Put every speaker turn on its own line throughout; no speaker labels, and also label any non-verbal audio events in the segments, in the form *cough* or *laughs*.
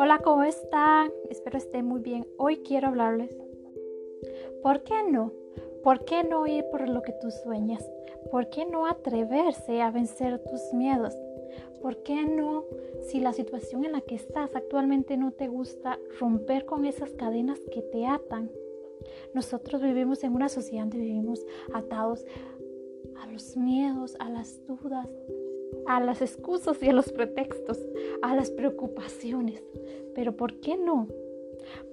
Hola, ¿cómo están? Espero estén muy bien. Hoy quiero hablarles. ¿Por qué no? ¿Por qué no ir por lo que tú sueñas? ¿Por qué no atreverse a vencer tus miedos? ¿Por qué no, si la situación en la que estás actualmente no te gusta, romper con esas cadenas que te atan? Nosotros vivimos en una sociedad donde vivimos atados a los miedos, a las dudas, a las excusas y a los pretextos, a las preocupaciones. Pero ¿por qué no?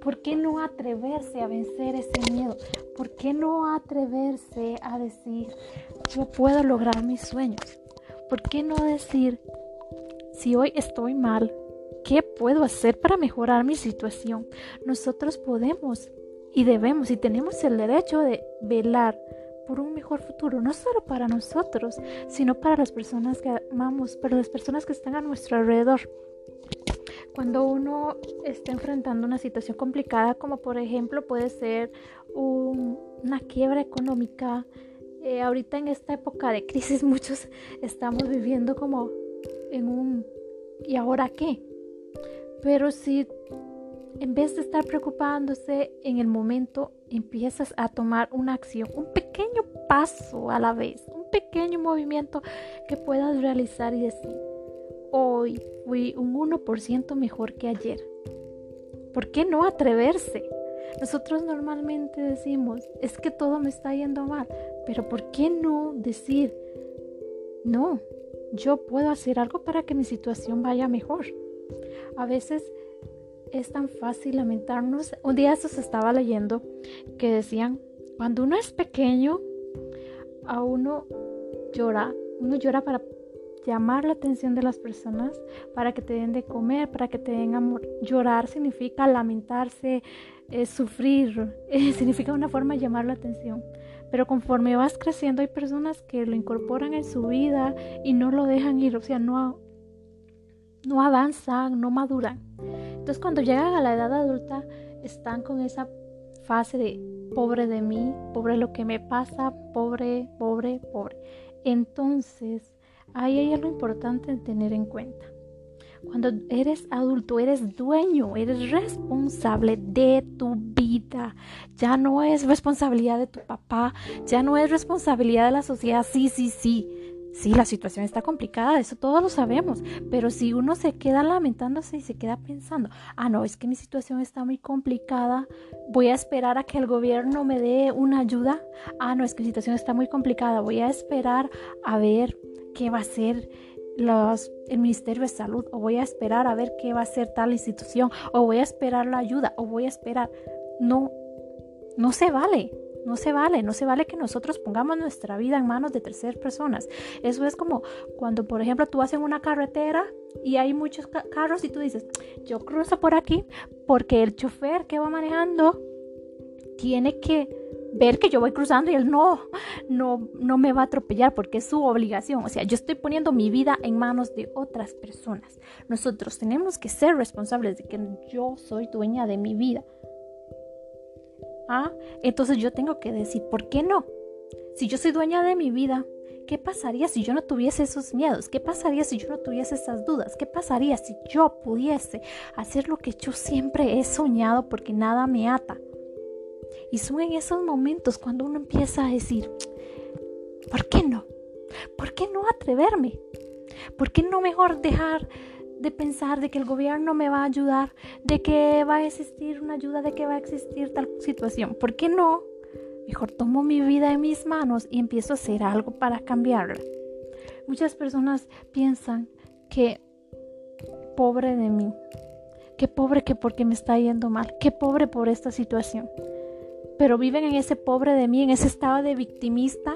¿Por qué no atreverse a vencer ese miedo? ¿Por qué no atreverse a decir, yo puedo lograr mis sueños? ¿Por qué no decir, si hoy estoy mal, ¿qué puedo hacer para mejorar mi situación? Nosotros podemos y debemos y tenemos el derecho de velar por un mejor futuro, no solo para nosotros, sino para las personas que amamos, para las personas que están a nuestro alrededor. Cuando uno está enfrentando una situación complicada, como por ejemplo puede ser una quiebra económica, eh, ahorita en esta época de crisis *laughs* muchos estamos viviendo como en un ¿y ahora qué? Pero si en vez de estar preocupándose en el momento, empiezas a tomar una acción, un pequeño paso a la vez, un pequeño movimiento que puedas realizar y decir, hoy fui un 1% mejor que ayer. ¿Por qué no atreverse? Nosotros normalmente decimos, es que todo me está yendo mal, pero ¿por qué no decir, no, yo puedo hacer algo para que mi situación vaya mejor? A veces es tan fácil lamentarnos. Un día eso se estaba leyendo que decían, cuando uno es pequeño, a uno llora, uno llora para llamar la atención de las personas, para que te den de comer, para que te den amor. Llorar significa lamentarse, eh, sufrir, eh, *laughs* significa una forma de llamar la atención. Pero conforme vas creciendo hay personas que lo incorporan en su vida y no lo dejan ir, o sea, no, no avanzan, no maduran. Entonces cuando llegan a la edad adulta están con esa fase de pobre de mí, pobre lo que me pasa, pobre, pobre, pobre. Entonces ahí hay algo importante en tener en cuenta. Cuando eres adulto, eres dueño, eres responsable de tu vida. Ya no es responsabilidad de tu papá, ya no es responsabilidad de la sociedad. Sí, sí, sí. Sí, la situación está complicada, eso todos lo sabemos, pero si uno se queda lamentándose y se queda pensando, ah, no, es que mi situación está muy complicada, voy a esperar a que el gobierno me dé una ayuda, ah, no, es que mi situación está muy complicada, voy a esperar a ver qué va a hacer los, el Ministerio de Salud, o voy a esperar a ver qué va a hacer tal institución, o voy a esperar la ayuda, o voy a esperar. No, no se vale. No se vale, no se vale que nosotros pongamos nuestra vida en manos de terceras personas. Eso es como cuando, por ejemplo, tú vas en una carretera y hay muchos carros y tú dices, yo cruzo por aquí porque el chofer que va manejando tiene que ver que yo voy cruzando y él no, no, no me va a atropellar porque es su obligación. O sea, yo estoy poniendo mi vida en manos de otras personas. Nosotros tenemos que ser responsables de que yo soy dueña de mi vida. ¿Ah? Entonces yo tengo que decir, ¿por qué no? Si yo soy dueña de mi vida, ¿qué pasaría si yo no tuviese esos miedos? ¿Qué pasaría si yo no tuviese esas dudas? ¿Qué pasaría si yo pudiese hacer lo que yo siempre he soñado porque nada me ata? Y son en esos momentos cuando uno empieza a decir, ¿por qué no? ¿Por qué no atreverme? ¿Por qué no mejor dejar de pensar de que el gobierno me va a ayudar, de que va a existir una ayuda, de que va a existir tal situación. ¿Por qué no? Mejor tomo mi vida en mis manos y empiezo a hacer algo para cambiarla. Muchas personas piensan que pobre de mí, que pobre que porque me está yendo mal, que pobre por esta situación. Pero viven en ese pobre de mí, en ese estado de victimista,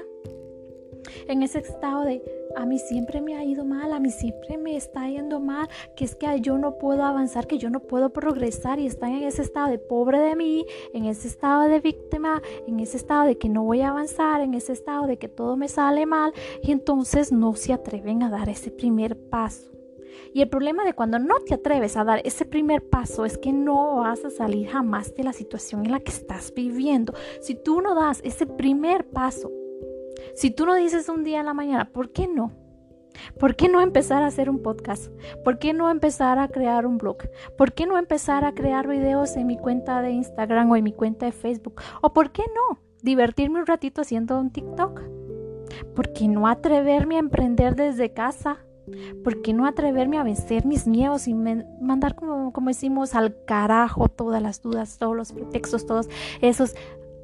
en ese estado de a mí siempre me ha ido mal, a mí siempre me está yendo mal, que es que yo no puedo avanzar, que yo no puedo progresar y están en ese estado de pobre de mí, en ese estado de víctima, en ese estado de que no voy a avanzar, en ese estado de que todo me sale mal y entonces no se atreven a dar ese primer paso. Y el problema de cuando no te atreves a dar ese primer paso es que no vas a salir jamás de la situación en la que estás viviendo. Si tú no das ese primer paso, si tú no dices un día en la mañana, ¿por qué no? ¿Por qué no empezar a hacer un podcast? ¿Por qué no empezar a crear un blog? ¿Por qué no empezar a crear videos en mi cuenta de Instagram o en mi cuenta de Facebook? ¿O por qué no divertirme un ratito haciendo un TikTok? ¿Por qué no atreverme a emprender desde casa? ¿Por qué no atreverme a vencer mis miedos y mandar, como, como decimos, al carajo todas las dudas, todos los pretextos, todos esos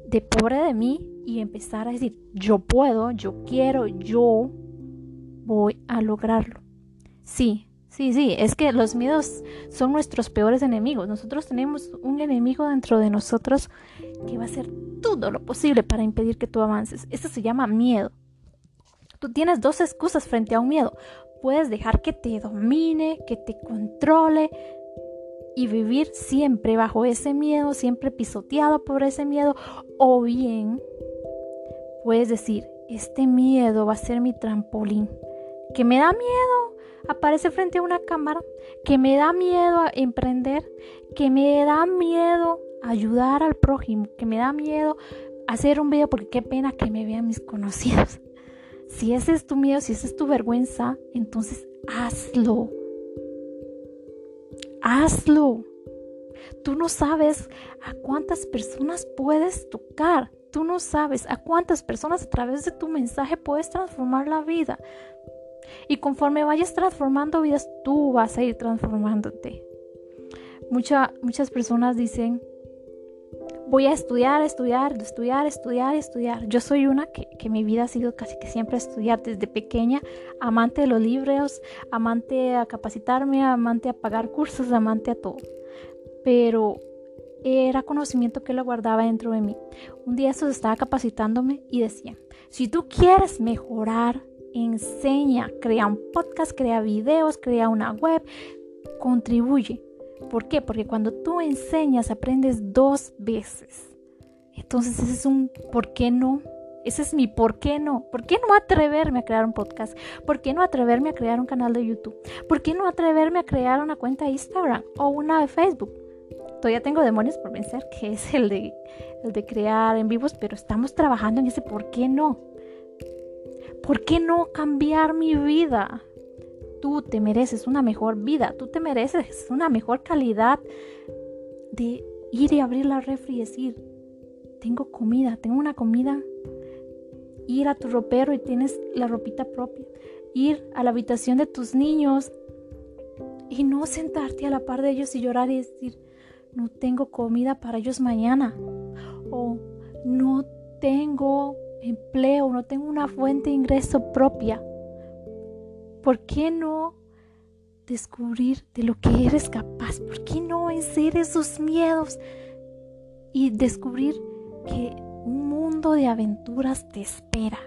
de pobre de mí y empezar a decir, yo puedo, yo quiero, yo voy a lograrlo? Sí, sí, sí, es que los miedos son nuestros peores enemigos. Nosotros tenemos un enemigo dentro de nosotros que va a hacer todo lo posible para impedir que tú avances. Eso se llama miedo. Tú tienes dos excusas frente a un miedo. Puedes dejar que te domine, que te controle y vivir siempre bajo ese miedo, siempre pisoteado por ese miedo. O bien puedes decir, este miedo va a ser mi trampolín. Que me da miedo aparece frente a una cámara, que me da miedo a emprender, que me da miedo ayudar al prójimo, que me da miedo hacer un video porque qué pena que me vean mis conocidos. *laughs* Si ese es tu miedo, si esa es tu vergüenza, entonces hazlo. Hazlo. Tú no sabes a cuántas personas puedes tocar. Tú no sabes a cuántas personas a través de tu mensaje puedes transformar la vida. Y conforme vayas transformando vidas, tú vas a ir transformándote. muchas personas dicen, voy a estudiar, estudiar, estudiar, estudiar, estudiar. Yo soy una que, que, mi vida ha sido casi que siempre estudiar desde pequeña, amante de los libros, amante a capacitarme, amante a pagar cursos, amante a todo. Pero era conocimiento que lo guardaba dentro de mí. Un día eso estaba capacitándome y decía, si tú quieres mejorar, enseña, crea un podcast, crea videos, crea una web, contribuye. ¿Por qué? Porque cuando tú enseñas aprendes dos veces. Entonces ese es un ¿por qué no? Ese es mi ¿por qué no? ¿Por qué no atreverme a crear un podcast? ¿Por qué no atreverme a crear un canal de YouTube? ¿Por qué no atreverme a crear una cuenta de Instagram o una de Facebook? Todavía tengo demonios por vencer, que es el de, el de crear en vivos, pero estamos trabajando en ese ¿por qué no? ¿Por qué no cambiar mi vida? Tú te mereces una mejor vida, tú te mereces una mejor calidad de ir y abrir la refri y decir, tengo comida, tengo una comida. Ir a tu ropero y tienes la ropita propia. Ir a la habitación de tus niños y no sentarte a la par de ellos y llorar y decir, no tengo comida para ellos mañana. O no tengo empleo, no tengo una fuente de ingreso propia. ¿Por qué no descubrir de lo que eres capaz? ¿Por qué no vencer esos miedos y descubrir que un mundo de aventuras te espera?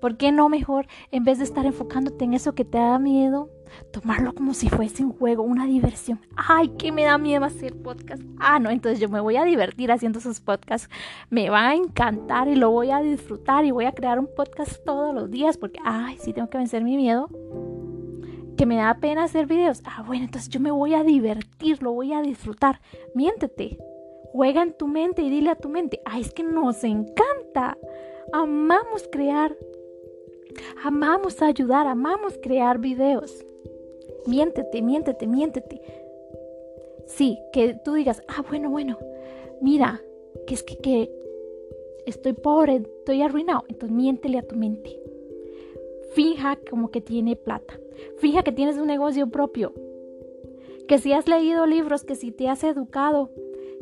¿Por qué no mejor, en vez de estar enfocándote en eso que te da miedo, tomarlo como si fuese un juego, una diversión? Ay, que me da miedo hacer podcast. Ah, no, entonces yo me voy a divertir haciendo esos podcasts. Me va a encantar y lo voy a disfrutar y voy a crear un podcast todos los días porque, ay, sí tengo que vencer mi miedo. Que me da pena hacer videos. Ah, bueno, entonces yo me voy a divertir, lo voy a disfrutar. Miéntete. Juega en tu mente y dile a tu mente, ay, es que nos encanta. Amamos crear Amamos ayudar, amamos crear videos. Miéntete, miéntete, miéntete. Sí, que tú digas, ah, bueno, bueno, mira, que es que, que estoy pobre, estoy arruinado. Entonces miéntele a tu mente. Fija como que tiene plata. Fija que tienes un negocio propio. Que si has leído libros, que si te has educado,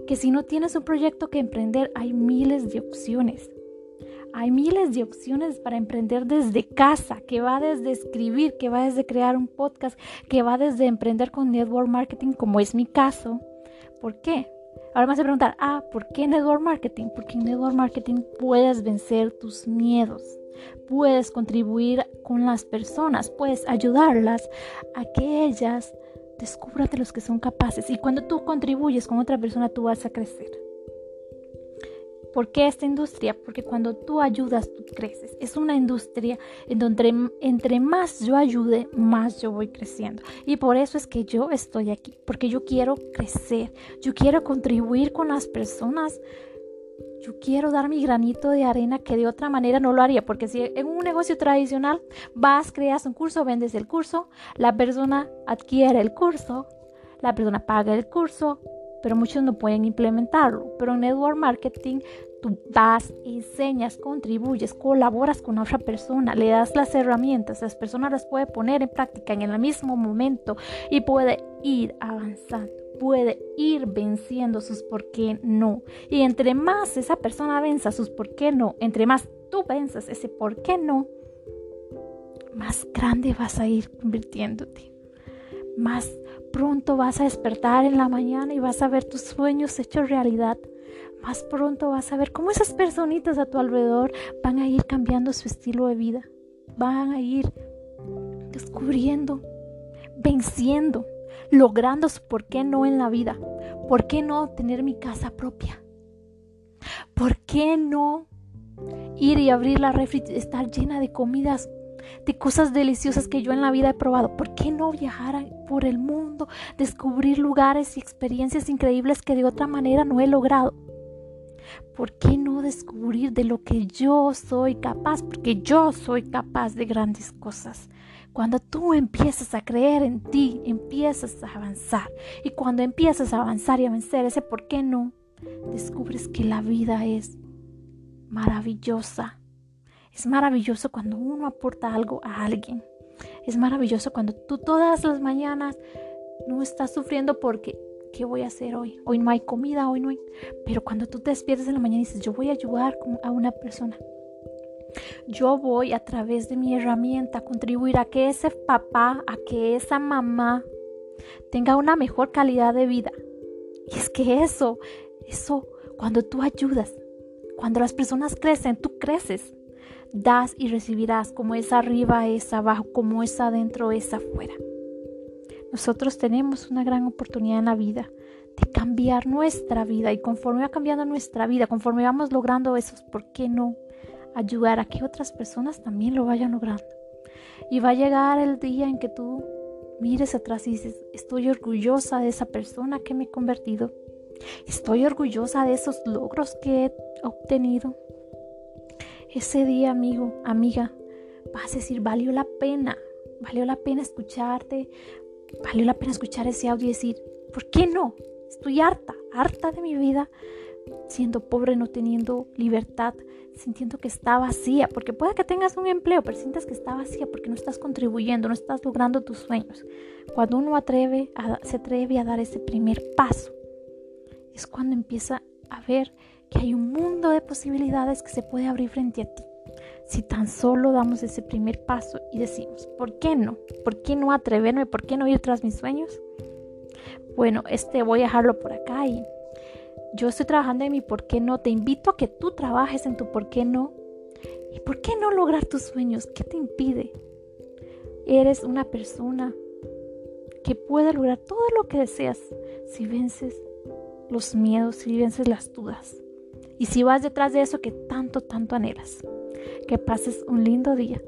que si no tienes un proyecto que emprender, hay miles de opciones. Hay miles de opciones para emprender desde casa, que va desde escribir, que va desde crear un podcast, que va desde emprender con network marketing, como es mi caso. ¿Por qué? Ahora me vas a preguntar, ah, ¿por qué network marketing? Porque en network marketing puedes vencer tus miedos, puedes contribuir con las personas, puedes ayudarlas a que ellas descubran de los que son capaces. Y cuando tú contribuyes con otra persona, tú vas a crecer. ¿Por qué esta industria? Porque cuando tú ayudas, tú creces. Es una industria en donde entre más yo ayude, más yo voy creciendo. Y por eso es que yo estoy aquí, porque yo quiero crecer, yo quiero contribuir con las personas yo quiero dar mi granito de arena que de otra manera no lo haría, porque si en un negocio tradicional vas, creas un curso, vendes el curso, la persona adquiere el curso, la persona paga el curso, pero muchos no pueden implementarlo. Pero en network marketing tú das, enseñas, contribuyes, colaboras con otra persona, le das las herramientas, las personas las puede poner en práctica en el mismo momento y puede ir avanzando puede ir venciendo sus por qué no. Y entre más esa persona venza sus por qué no, entre más tú venzas ese por qué no, más grande vas a ir convirtiéndote. Más pronto vas a despertar en la mañana y vas a ver tus sueños hechos realidad. Más pronto vas a ver cómo esas personitas a tu alrededor van a ir cambiando su estilo de vida. Van a ir descubriendo, venciendo logrando su por qué no en la vida. ¿Por qué no tener mi casa propia? ¿Por qué no ir y abrir la refri, estar llena de comidas, de cosas deliciosas que yo en la vida he probado? ¿Por qué no viajar por el mundo, descubrir lugares y experiencias increíbles que de otra manera no he logrado? ¿Por qué no descubrir de lo que yo soy capaz? Porque yo soy capaz de grandes cosas. Cuando tú empiezas a creer en ti, empiezas a avanzar. Y cuando empiezas a avanzar y a vencer ese por qué no, descubres que la vida es maravillosa. Es maravilloso cuando uno aporta algo a alguien. Es maravilloso cuando tú todas las mañanas no estás sufriendo porque ¿qué voy a hacer hoy? Hoy no hay comida, hoy no hay... Pero cuando tú te despiertas en la mañana y dices, yo voy a ayudar a una persona, yo voy a través de mi herramienta a contribuir a que ese papá, a que esa mamá tenga una mejor calidad de vida. Y es que eso, eso, cuando tú ayudas, cuando las personas crecen, tú creces. Das y recibirás, como es arriba, es abajo, como es adentro, es afuera. Nosotros tenemos una gran oportunidad en la vida de cambiar nuestra vida y conforme va cambiando nuestra vida, conforme vamos logrando esos, ¿por qué no? ayudar a que otras personas también lo vayan logrando. Y va a llegar el día en que tú mires atrás y dices, estoy orgullosa de esa persona que me he convertido. Estoy orgullosa de esos logros que he obtenido. Ese día, amigo, amiga, vas a decir, valió la pena, valió la pena escucharte, valió la pena escuchar ese audio y decir, ¿por qué no? Estoy harta, harta de mi vida, siendo pobre, no teniendo libertad, sintiendo que está vacía, porque puede que tengas un empleo, pero sientas que está vacía porque no estás contribuyendo, no estás logrando tus sueños. Cuando uno atreve se atreve a dar ese primer paso, es cuando empieza a ver que hay un mundo de posibilidades que se puede abrir frente a ti. Si tan solo damos ese primer paso y decimos, ¿por qué no? ¿Por qué no atreverme? ¿Por qué no ir tras mis sueños? Bueno, este voy a dejarlo por acá y yo estoy trabajando en mi por qué no. Te invito a que tú trabajes en tu por qué no. ¿Y por qué no lograr tus sueños? ¿Qué te impide? Eres una persona que puede lograr todo lo que deseas si vences los miedos, si vences las dudas. Y si vas detrás de eso que tanto, tanto anhelas. Que pases un lindo día.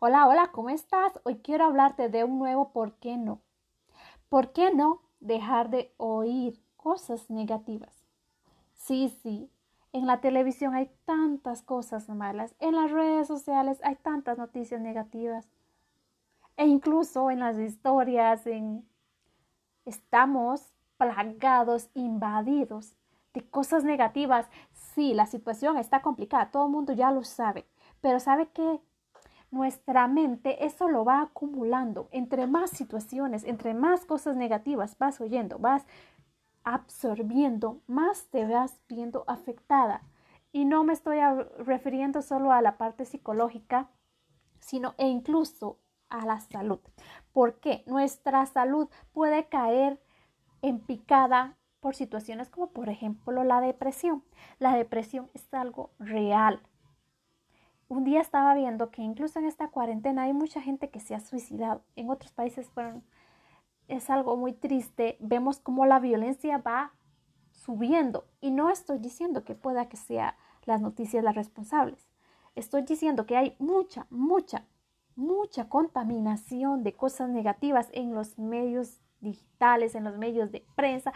Hola, hola, ¿cómo estás? Hoy quiero hablarte de un nuevo ¿por qué no? ¿Por qué no dejar de oír cosas negativas? Sí, sí, en la televisión hay tantas cosas malas, en las redes sociales hay tantas noticias negativas e incluso en las historias en... estamos plagados, invadidos de cosas negativas. Sí, la situación está complicada, todo el mundo ya lo sabe, pero ¿sabe qué? nuestra mente eso lo va acumulando. Entre más situaciones, entre más cosas negativas vas oyendo, vas absorbiendo, más te vas viendo afectada. Y no me estoy refiriendo solo a la parte psicológica, sino e incluso a la salud. porque Nuestra salud puede caer en picada por situaciones como por ejemplo la depresión. La depresión es algo real, un día estaba viendo que incluso en esta cuarentena hay mucha gente que se ha suicidado. En otros países es algo muy triste. Vemos cómo la violencia va subiendo. Y no estoy diciendo que pueda que sean las noticias las responsables. Estoy diciendo que hay mucha, mucha, mucha contaminación de cosas negativas en los medios digitales, en los medios de prensa,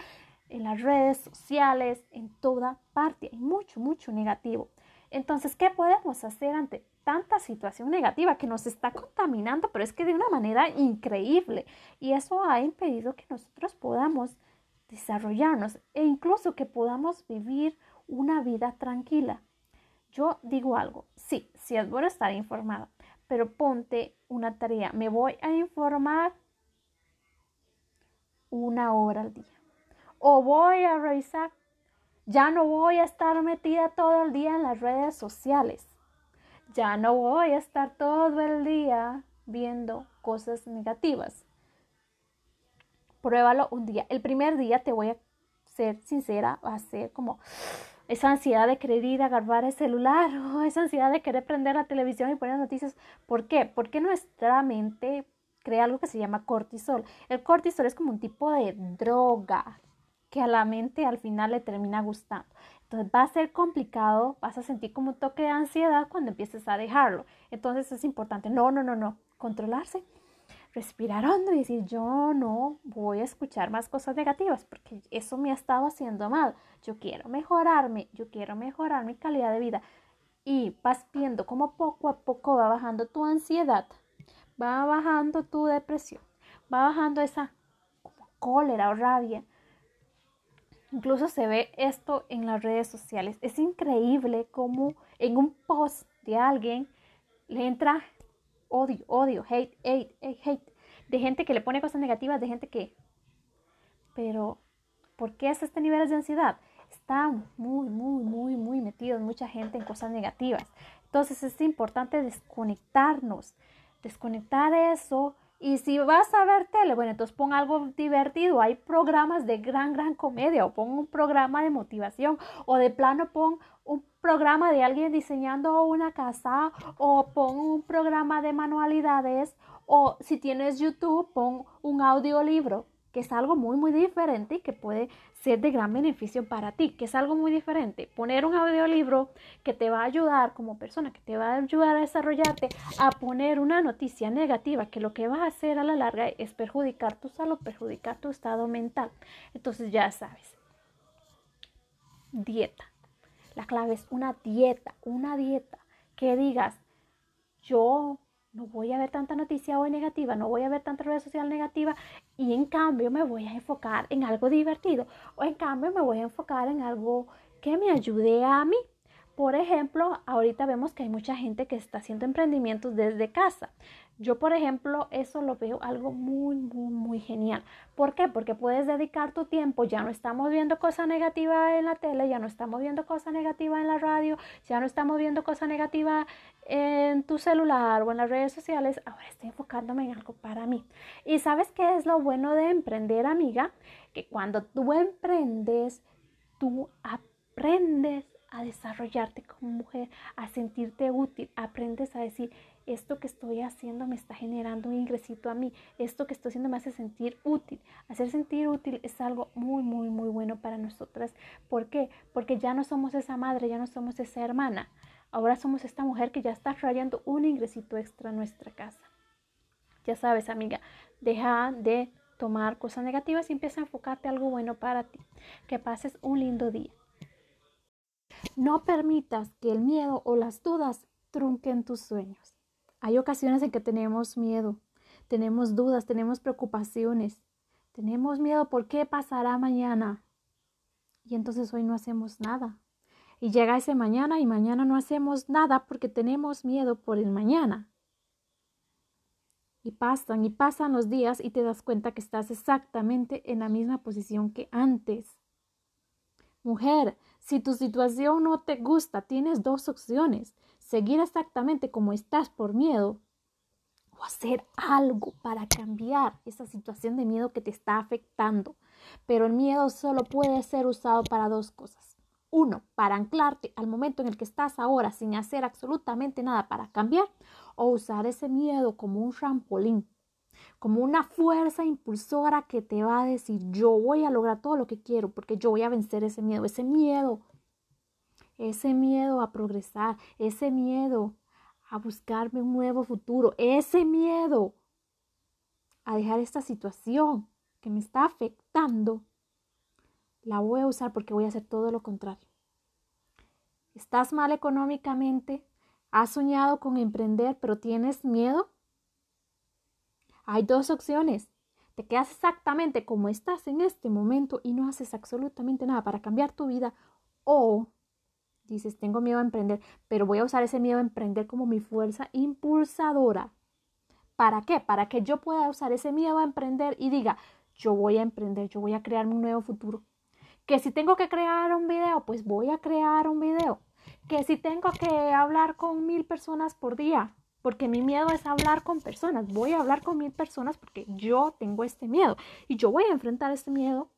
en las redes sociales, en toda parte. Hay mucho, mucho negativo. Entonces, ¿qué podemos hacer ante tanta situación negativa que nos está contaminando, pero es que de una manera increíble? Y eso ha impedido que nosotros podamos desarrollarnos e incluso que podamos vivir una vida tranquila. Yo digo algo, sí, sí es bueno estar informado, pero ponte una tarea. Me voy a informar una hora al día. O voy a revisar. Ya no voy a estar metida todo el día en las redes sociales. Ya no voy a estar todo el día viendo cosas negativas. Pruébalo un día. El primer día te voy a ser sincera, va a ser como esa ansiedad de querer ir a agarrar el celular, *laughs* o esa ansiedad de querer prender la televisión y poner noticias. ¿Por qué? Porque nuestra mente crea algo que se llama cortisol. El cortisol es como un tipo de droga que a la mente al final le termina gustando. Entonces va a ser complicado, vas a sentir como un toque de ansiedad cuando empieces a dejarlo. Entonces es importante, no, no, no, no, controlarse respirar hondo y decir, yo no voy a escuchar más cosas negativas porque eso me ha estado haciendo mal. Yo quiero mejorarme, yo quiero mejorar mi calidad de vida. Y vas viendo cómo poco a poco va bajando tu ansiedad, va bajando tu depresión, va bajando esa cólera o rabia. Incluso se ve esto en las redes sociales. Es increíble cómo en un post de alguien le entra odio, odio, hate, hate, hate, de gente que le pone cosas negativas, de gente que... Pero, ¿por qué es este nivel de ansiedad? Está muy, muy, muy, muy metido mucha gente en cosas negativas. Entonces es importante desconectarnos, desconectar eso. Y si vas a ver tele, bueno, entonces pon algo divertido. Hay programas de gran, gran comedia o pon un programa de motivación o de plano pon un programa de alguien diseñando una casa o pon un programa de manualidades o si tienes YouTube pon un audiolibro que es algo muy muy diferente y que puede ser de gran beneficio para ti, que es algo muy diferente. Poner un audiolibro que te va a ayudar como persona, que te va a ayudar a desarrollarte, a poner una noticia negativa, que lo que va a hacer a la larga es perjudicar tu salud, perjudicar tu estado mental. Entonces ya sabes. Dieta. La clave es una dieta, una dieta que digas, yo no voy a ver tanta noticia hoy negativa, no voy a ver tanta red social negativa y en cambio me voy a enfocar en algo divertido o en cambio me voy a enfocar en algo que me ayude a mí. Por ejemplo, ahorita vemos que hay mucha gente que está haciendo emprendimientos desde casa. Yo, por ejemplo, eso lo veo algo muy, muy, muy genial. ¿Por qué? Porque puedes dedicar tu tiempo, ya no estamos viendo cosa negativa en la tele, ya no estamos viendo cosa negativa en la radio, ya no estamos viendo cosa negativa en tu celular o en las redes sociales, ahora estoy enfocándome en algo para mí. ¿Y sabes qué es lo bueno de emprender, amiga? Que cuando tú emprendes, tú aprendes a desarrollarte como mujer, a sentirte útil, aprendes a decir, esto que estoy haciendo me está generando un ingresito a mí, esto que estoy haciendo me hace sentir útil. Hacer sentir útil es algo muy, muy, muy bueno para nosotras. ¿Por qué? Porque ya no somos esa madre, ya no somos esa hermana. Ahora somos esta mujer que ya está trayendo un ingresito extra a nuestra casa. Ya sabes, amiga, deja de tomar cosas negativas y empieza a enfocarte algo bueno para ti. Que pases un lindo día. No permitas que el miedo o las dudas trunquen tus sueños. Hay ocasiones en que tenemos miedo, tenemos dudas, tenemos preocupaciones, tenemos miedo por qué pasará mañana. Y entonces hoy no hacemos nada. Y llega ese mañana y mañana no hacemos nada porque tenemos miedo por el mañana. Y pasan y pasan los días y te das cuenta que estás exactamente en la misma posición que antes. Mujer, si tu situación no te gusta, tienes dos opciones. Seguir exactamente como estás por miedo o hacer algo para cambiar esa situación de miedo que te está afectando. Pero el miedo solo puede ser usado para dos cosas. Uno, para anclarte al momento en el que estás ahora sin hacer absolutamente nada para cambiar o usar ese miedo como un trampolín como una fuerza impulsora que te va a decir, yo voy a lograr todo lo que quiero porque yo voy a vencer ese miedo, ese miedo, ese miedo a progresar, ese miedo a buscarme un nuevo futuro, ese miedo a dejar esta situación que me está afectando, la voy a usar porque voy a hacer todo lo contrario. ¿Estás mal económicamente? ¿Has soñado con emprender pero tienes miedo? Hay dos opciones. Te quedas exactamente como estás en este momento y no haces absolutamente nada para cambiar tu vida o dices, tengo miedo a emprender, pero voy a usar ese miedo a emprender como mi fuerza impulsadora. ¿Para qué? Para que yo pueda usar ese miedo a emprender y diga, yo voy a emprender, yo voy a crear un nuevo futuro. Que si tengo que crear un video, pues voy a crear un video. Que si tengo que hablar con mil personas por día, porque mi miedo es hablar con personas, voy a hablar con mil personas porque yo tengo este miedo y yo voy a enfrentar este miedo.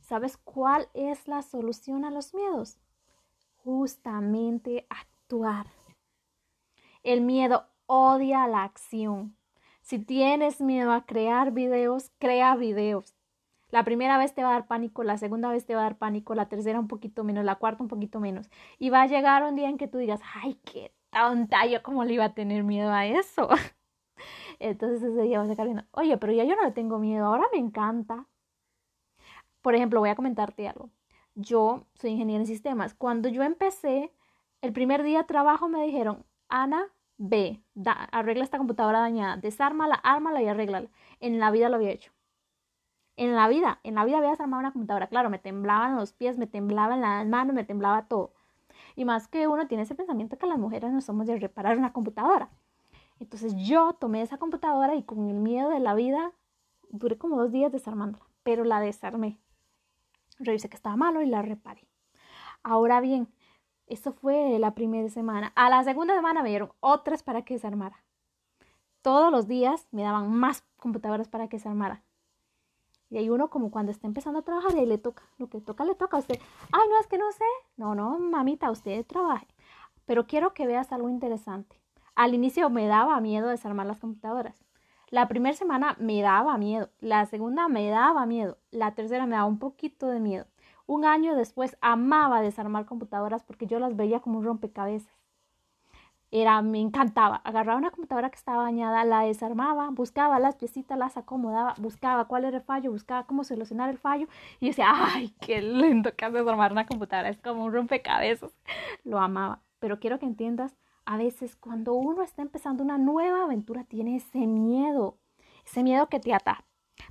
¿Sabes cuál es la solución a los miedos? Justamente actuar. El miedo odia la acción. Si tienes miedo a crear videos, crea videos. La primera vez te va a dar pánico, la segunda vez te va a dar pánico, la tercera un poquito menos, la cuarta un poquito menos. Y va a llegar un día en que tú digas, ay, qué tonta, yo cómo le iba a tener miedo a eso. *laughs* Entonces ese día vas a estar viendo, oye, pero ya yo no le tengo miedo, ahora me encanta. Por ejemplo, voy a comentarte algo. Yo soy ingeniero en sistemas. Cuando yo empecé, el primer día de trabajo me dijeron, Ana, ve, arregla esta computadora dañada, desármala, ármala y arréglala. En la vida lo había hecho. En la vida, en la vida había desarmado una computadora. Claro, me temblaban los pies, me temblaban las manos, me temblaba todo. Y más que uno tiene ese pensamiento que las mujeres no somos de reparar una computadora. Entonces yo tomé esa computadora y con el miedo de la vida duré como dos días desarmándola, pero la desarmé. Revisé que estaba malo y la reparé. Ahora bien, eso fue la primera semana. A la segunda semana me dieron otras para que desarmara. Todos los días me daban más computadoras para que desarmara. Y hay uno como cuando está empezando a trabajar y le toca, lo que toca le toca a usted. Ay, no, es que no sé. No, no, mamita, usted trabaje. Pero quiero que veas algo interesante. Al inicio me daba miedo desarmar las computadoras. La primera semana me daba miedo, la segunda me daba miedo, la tercera me daba un poquito de miedo. Un año después amaba desarmar computadoras porque yo las veía como un rompecabezas era, me encantaba. Agarraba una computadora que estaba dañada, la desarmaba, buscaba las piecitas, las acomodaba, buscaba cuál era el fallo, buscaba cómo solucionar el fallo y decía, ay, qué lindo que hace desarmar una computadora, es como un rompecabezas. Lo amaba. Pero quiero que entiendas, a veces cuando uno está empezando una nueva aventura tiene ese miedo, ese miedo que te ata.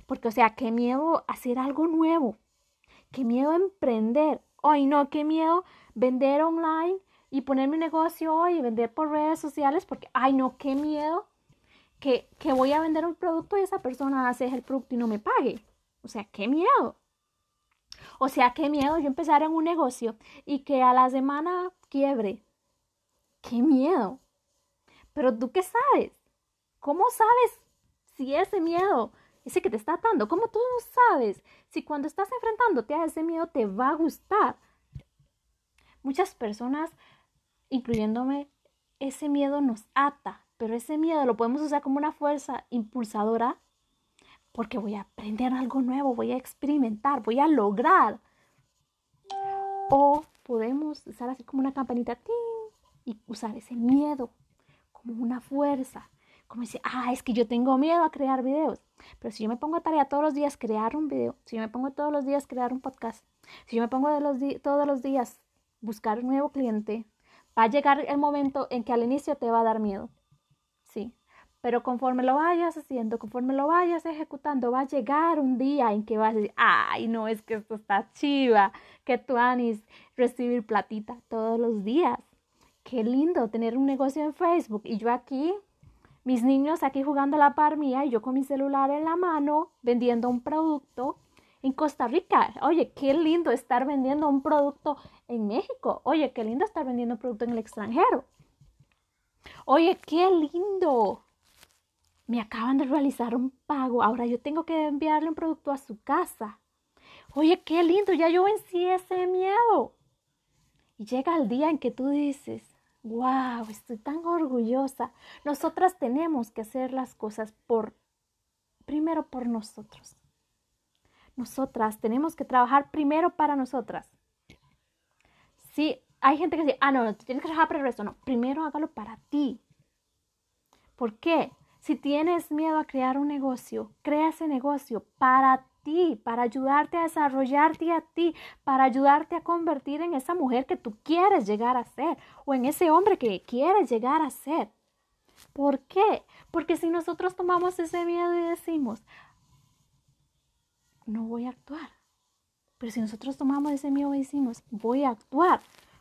Porque, o sea, qué miedo hacer algo nuevo, qué miedo emprender. Ay, no, qué miedo vender online y poner mi negocio y vender por redes sociales porque, ay no, qué miedo que, que voy a vender un producto y esa persona hace el producto y no me pague. O sea, qué miedo. O sea, qué miedo yo empezar en un negocio y que a la semana quiebre. Qué miedo. Pero tú qué sabes? ¿Cómo sabes si ese miedo, ese que te está atando, cómo tú no sabes si cuando estás enfrentándote a ese miedo te va a gustar? Muchas personas incluyéndome, ese miedo nos ata, pero ese miedo lo podemos usar como una fuerza impulsadora porque voy a aprender algo nuevo, voy a experimentar, voy a lograr. O podemos usar así como una campanita y usar ese miedo como una fuerza. Como decir, ah, es que yo tengo miedo a crear videos. Pero si yo me pongo a tarea todos los días crear un video, si yo me pongo todos los días crear un podcast, si yo me pongo todos los días buscar un nuevo cliente, Va a llegar el momento en que al inicio te va a dar miedo. Sí. Pero conforme lo vayas haciendo, conforme lo vayas ejecutando, va a llegar un día en que vas a decir, ay, no, es que esto está chiva, que tú anis recibir platita todos los días. Qué lindo tener un negocio en Facebook y yo aquí, mis niños aquí jugando a la par mía y yo con mi celular en la mano vendiendo un producto en Costa Rica. Oye, qué lindo estar vendiendo un producto en México. Oye, qué lindo estar vendiendo un producto en el extranjero. Oye, qué lindo. Me acaban de realizar un pago. Ahora yo tengo que enviarle un producto a su casa. Oye, qué lindo. Ya yo vencí ese miedo. Y llega el día en que tú dices, wow, estoy tan orgullosa. Nosotras tenemos que hacer las cosas por, primero por nosotros nosotras tenemos que trabajar primero para nosotras. Sí, hay gente que dice, ah, no, no, tienes que trabajar para el resto. No, primero hágalo para ti. ¿Por qué? Si tienes miedo a crear un negocio, crea ese negocio para para ayudarte a desarrollarte a ti, para ayudarte a convertir en esa mujer que tú quieres llegar a ser o en ese hombre que quieres llegar a ser. ¿Por qué? Porque si nosotros tomamos ese miedo y decimos, no voy a actuar. Pero si nosotros tomamos ese miedo y decimos, voy a actuar,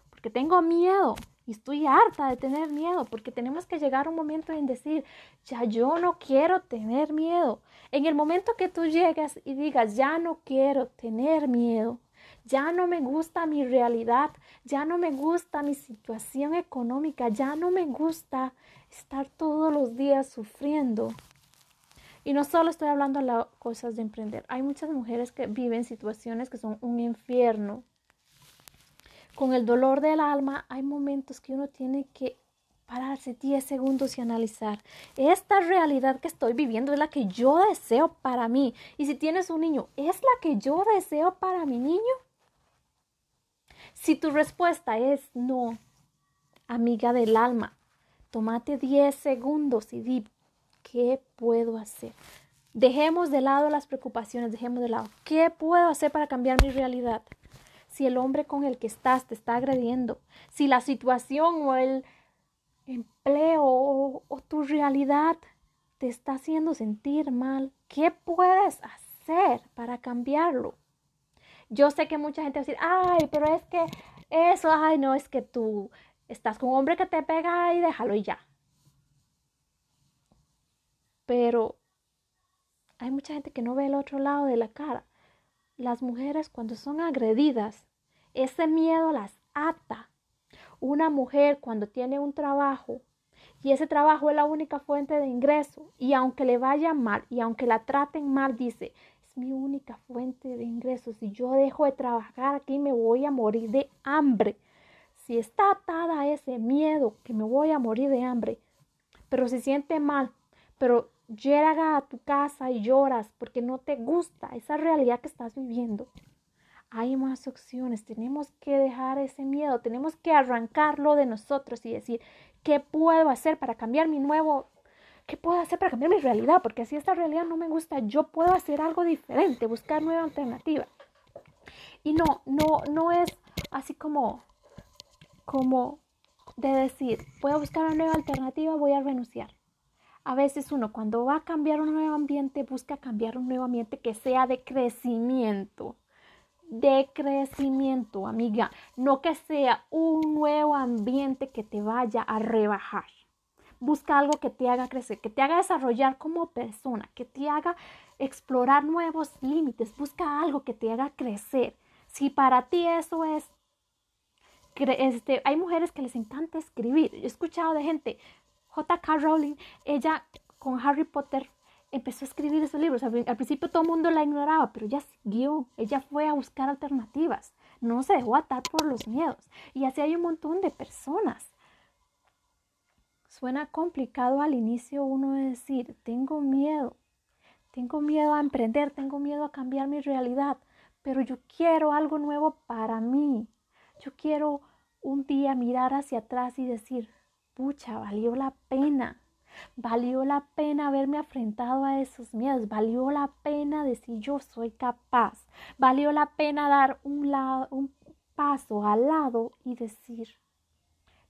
porque tengo miedo, y estoy harta de tener miedo porque tenemos que llegar a un momento en decir, ya yo no quiero tener miedo. En el momento que tú llegas y digas, ya no quiero tener miedo, ya no me gusta mi realidad, ya no me gusta mi situación económica, ya no me gusta estar todos los días sufriendo. Y no solo estoy hablando de cosas de emprender, hay muchas mujeres que viven situaciones que son un infierno con el dolor del alma, hay momentos que uno tiene que pararse 10 segundos y analizar. Esta realidad que estoy viviendo es la que yo deseo para mí. Y si tienes un niño, ¿es la que yo deseo para mi niño? Si tu respuesta es no, amiga del alma, tómate 10 segundos y di, ¿qué puedo hacer? Dejemos de lado las preocupaciones, dejemos de lado, ¿qué puedo hacer para cambiar mi realidad? Si el hombre con el que estás te está agrediendo, si la situación o el empleo o, tu realidad te está haciendo sentir mal, ¿qué puedes hacer para cambiarlo? Yo sé que mucha gente va a decir, ay, pero es que eso, ay, no, es que tú estás con un hombre que te pega y déjalo y ya. Pero hay mucha gente que no ve el otro lado de la cara las mujeres cuando son agredidas, ese miedo las ata. Una mujer cuando tiene un trabajo y ese trabajo es la única fuente de ingreso y aunque le vaya mal y aunque la traten mal, dice, es mi única fuente de ingreso. Si yo dejo de trabajar aquí me voy a morir de hambre. Si está atada a ese miedo que me voy a morir de hambre, pero se siente mal, pero llega a tu casa y lloras porque no te gusta esa realidad que estás viviendo. Hay más opciones, tenemos que dejar ese miedo, tenemos que arrancarlo de nosotros y decir, ¿qué puedo hacer para cambiar mi nuevo ¿Qué puedo hacer para cambiar mi realidad? Porque si esta realidad no me gusta, yo puedo hacer algo diferente, buscar nueva alternativa. Y no, no, no es así como, como de decir, voy a buscar una nueva alternativa, voy a renunciar. A veces uno cuando va a cambiar un nuevo ambiente busca cambiar un nuevo ambiente que sea de crecimiento. De crecimiento, amiga. No que sea un nuevo ambiente que te vaya a rebajar. Busca algo que te haga crecer, que te haga desarrollar como persona, que te haga explorar nuevos límites. Busca algo que te haga crecer. Si para ti eso es este, hay mujeres que les encanta escribir. he escuchado de gente, J.K. Rowling, ella con Harry Potter empezó a escribir esos libros. Al, principio todo el mundo la ignoraba, pero ella siguió, ella fue a buscar alternativas, no se dejó atar por los miedos. Y así hay un montón de personas. Suena complicado al inicio uno decir, tengo miedo, tengo miedo a emprender, tengo miedo a cambiar mi realidad, pero yo quiero algo nuevo para mí. Yo quiero un día mirar hacia atrás y decir, pucha, valió la pena. Valió la pena haberme afrentado a esos miedos, valió la pena decir yo soy capaz, valió la pena dar un, paso al lado y decir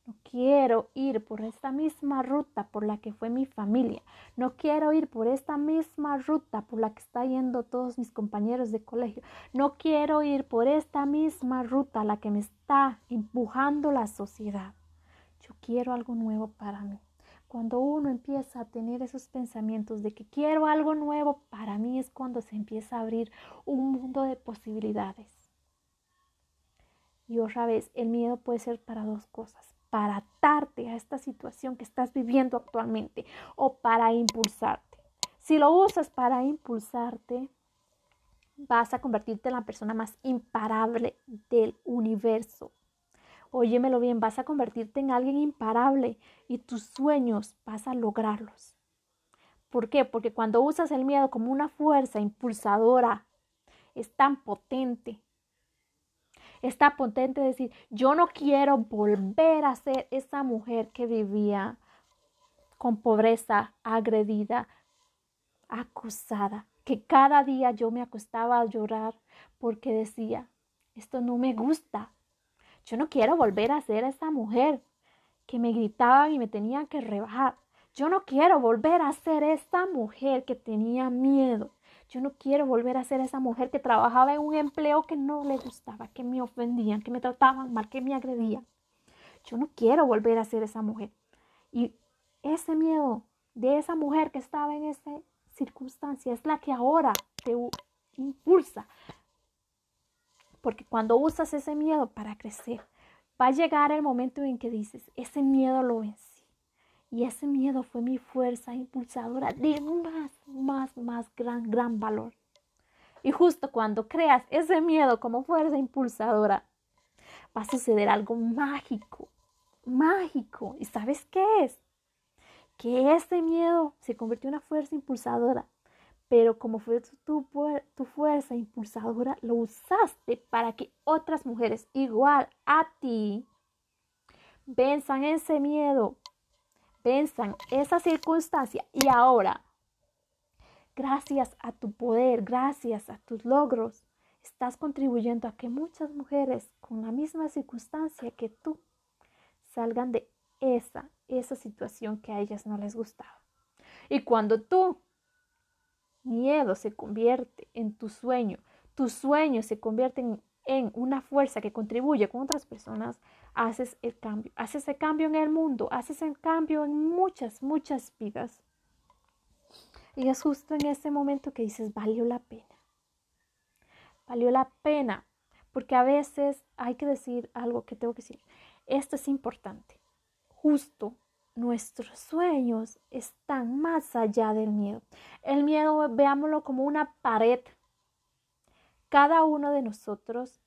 no quiero ir por esta misma ruta por la que fue mi familia. No quiero ir por esta misma ruta por la que está yendo todos mis compañeros de colegio. No quiero ir por esta misma ruta la que me está empujando la sociedad yo quiero algo nuevo para mí. Cuando uno empieza a tener esos pensamientos de que quiero algo nuevo, para mí es cuando se empieza a abrir un mundo de posibilidades. Y otra vez, el miedo puede ser para dos cosas, para atarte a esta situación que estás viviendo actualmente o para impulsarte. Si lo usas para impulsarte, vas a convertirte en la persona más imparable del universo. Óyemelo bien, vas a convertirte en alguien imparable y tus sueños vas a lograrlos. ¿Por qué? Porque cuando usas el miedo como una fuerza impulsadora, es tan potente. Es tan potente decir, yo no quiero volver a ser esa mujer que vivía con pobreza, agredida, acusada, que cada día yo me acostaba a llorar porque decía, esto no me gusta. Yo no quiero volver a ser esa mujer que me gritaban y me tenían que rebajar. Yo no quiero volver a ser esa mujer que tenía miedo. Yo no quiero volver a ser esa mujer que trabajaba en un empleo que no le gustaba, que me ofendían, que me trataban mal, que me agredían. Yo no quiero volver a ser esa mujer. Y ese miedo de esa mujer que estaba en esa circunstancia es la que ahora te impulsa. Porque cuando usas ese miedo para crecer, va a llegar el momento en que dices, ese miedo lo vencí. Y ese miedo fue mi fuerza impulsadora de más, más, más gran, gran valor. Y justo cuando creas ese miedo como fuerza impulsadora, va a suceder algo mágico, mágico. ¿Y sabes qué es? Que ese miedo se convirtió en una fuerza impulsadora. Pero como fue tu, tu fuerza impulsadora, lo usaste para que otras mujeres igual a ti venzan ese miedo, venzan esa circunstancia y ahora, gracias a tu poder, gracias a tus logros, estás contribuyendo a que muchas mujeres con la misma circunstancia que tú salgan de esa, esa situación que a ellas no les gustaba. Y cuando tu miedo se convierte en tu sueño, tus sueños se convierten en una fuerza que contribuye con otras personas, haces el cambio, haces el cambio en el mundo, haces el cambio en muchas, muchas vidas. Y es justo en ese momento que dices, valió la pena. Valió la pena, porque a veces hay que decir algo que tengo que decir. Esto es importante. Justo nuestros sueños están más allá del miedo. El miedo, veámoslo como una pared. Cada uno de nosotros,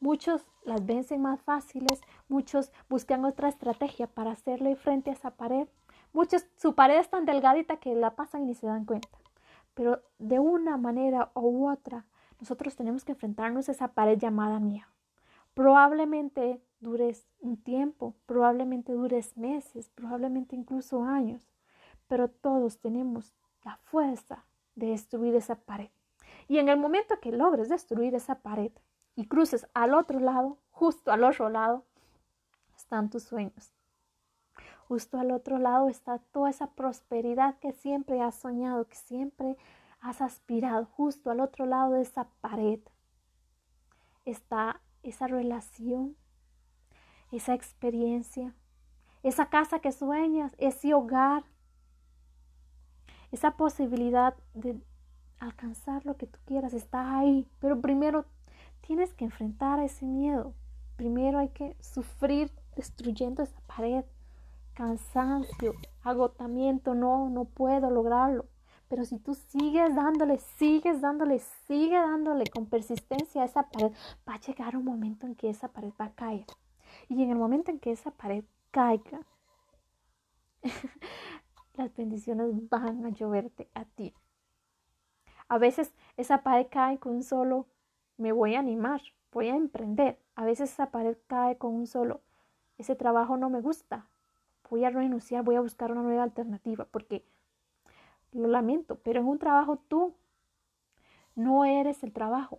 muchos las vencen más fáciles, muchos buscan otra estrategia para hacerle frente a esa pared. Muchos, su pared es tan delgadita que la pasan y ni se dan cuenta. Pero de una manera u otra, nosotros tenemos que enfrentarnos a esa pared llamada miedo. Probablemente dures un tiempo, probablemente dures meses, probablemente incluso años, pero todos tenemos la fuerza de destruir esa pared. Y en el momento que logres destruir esa pared y cruces al otro lado, justo al otro lado, están tus sueños. Justo al otro lado está toda esa prosperidad que siempre has soñado, que siempre has aspirado. Justo al otro lado de esa pared está esa relación, esa experiencia, esa casa que sueñas, ese hogar, esa posibilidad de alcanzar lo que tú quieras, está ahí. Pero primero tienes que enfrentar ese miedo. Primero hay que sufrir destruyendo esa pared, cansancio, agotamiento, no, no puedo lograrlo. Pero si tú sigues dándole, sigues dándole, sigue dándole con persistencia a esa pared, va a llegar un momento en que esa pared va a caer. Y en el momento en que esa pared caiga, *laughs* las bendiciones van a lloverte a ti. A veces esa pared cae con un solo, me voy a animar, voy a emprender. A veces esa pared cae con un solo, ese trabajo no me gusta, voy a renunciar, voy a buscar una nueva alternativa, porque lo lamento, pero en un trabajo tú no eres el trabajo.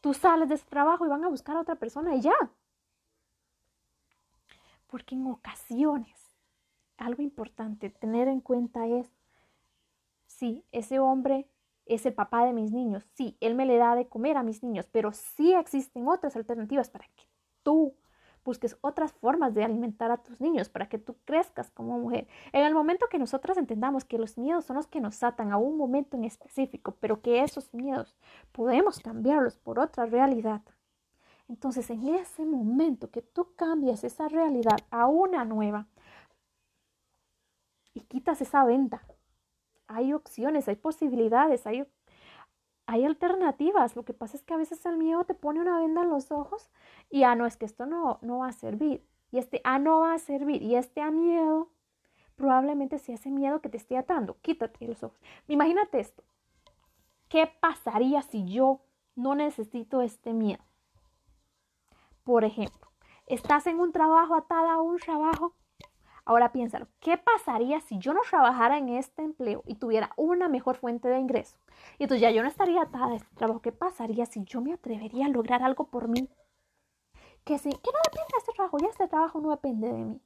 Tú sales de ese trabajo y van a buscar a otra persona y ya. Porque en ocasiones, algo importante tener en cuenta es, sí, ese hombre es el papá de mis niños, sí, él me le da de comer a mis niños, pero sí existen otras alternativas para que tú busques otras formas de alimentar a tus niños para que tú crezcas como mujer. En el momento que nosotras entendamos que los miedos son los que nos atan a un momento en específico, pero que esos miedos podemos cambiarlos por otra realidad. Entonces, en ese momento que tú cambias esa realidad a una nueva y quitas esa venta, hay opciones, hay posibilidades, hay alternativas. Lo que pasa es que a veces el miedo te pone una venda en los ojos y, ah, no, es que esto no, no va a servir. Y este, ah, no va a servir. Y este a miedo probablemente sea ese miedo que te esté atando. Quítate los ojos. Imagínate esto. ¿Qué pasaría si yo no necesito este miedo? Por ejemplo, estás en un trabajo atada a un trabajo, Ahora piénsalo, ¿qué pasaría si yo no trabajara en este empleo y tuviera una mejor fuente de ingreso? Y entonces ya yo no estaría atada a este trabajo. ¿Qué pasaría si yo me atrevería a lograr algo por mí? Que, sí, que no depende de este trabajo, ya este trabajo no depende de mí.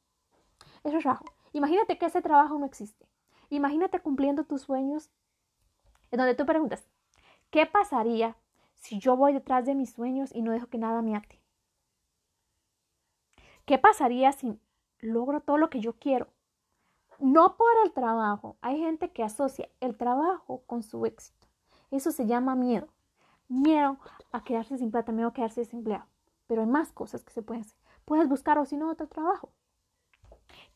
Ese trabajo. Imagínate que ese trabajo no existe. Imagínate cumpliendo tus sueños en donde tú preguntas, ¿qué pasaría si yo voy detrás de mis sueños y no dejo que nada me ate? ¿Qué pasaría si logro todo lo que yo quiero? No por el trabajo. Hay gente que asocia el trabajo con su éxito. Eso se llama miedo. Miedo a quedarse sin plata, miedo a quedarse desempleado. Pero hay más cosas que se pueden hacer. Puedes buscar o si no otro trabajo.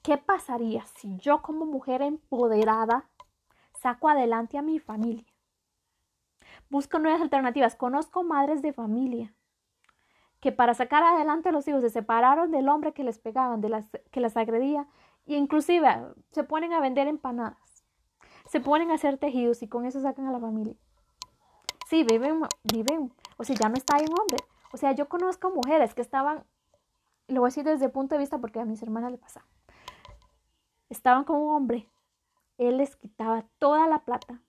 ¿Qué pasaría si yo como mujer empoderada saco adelante a mi familia? Busco nuevas alternativas. Conozco madres de familia que para sacar adelante a los hijos se separaron del hombre que les pegaban, de las, que las agredía, e inclusive se ponen a vender empanadas, se ponen a hacer tejidos y con eso sacan a la familia. Sí, viven, viven, o sea, ya no está ahí un hombre. O sea, yo conozco mujeres que estaban, lo voy a decir desde el punto de vista porque a mis hermanas le pasa, estaban con un hombre, él les quitaba toda la plata,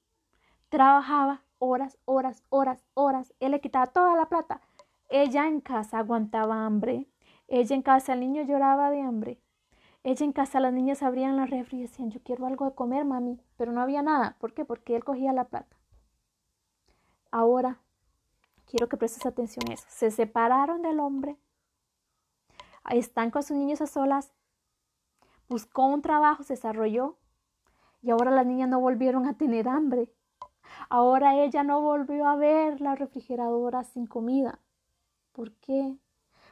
trabajaba horas, horas, horas, horas, él le quitaba toda la plata ella en casa aguantaba hambre. Ella en casa, el niño lloraba de hambre. Ella en casa, las niñas abrían la refri y decían, yo quiero algo de comer, mami. Pero no había nada. ¿Por qué? Porque él cogía la plata. Ahora, quiero que prestes atención a eso. Se separaron del hombre. Están con sus niños a solas. Buscó un trabajo, se desarrolló. Y ahora las niñas no volvieron a tener hambre. Ahora ella no volvió a ver la refrigeradora sin comida. ¿Por qué?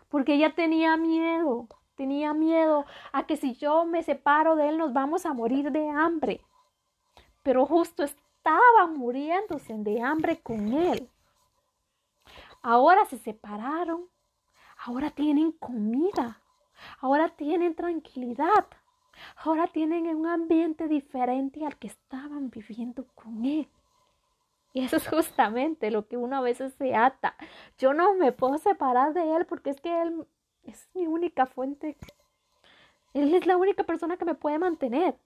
Porque ella tenía miedo, tenía miedo a que si yo me separo de él nos vamos a morir de hambre. Pero justo estaba muriéndose de hambre con él. Ahora se separaron, ahora tienen comida, ahora tienen tranquilidad, ahora tienen un ambiente diferente al que estaban viviendo con él. *laughs* Y eso es justamente lo que uno a veces se ata. Yo no me puedo separar de él porque es que él es mi única fuente. Él es la única persona que me puede mantener.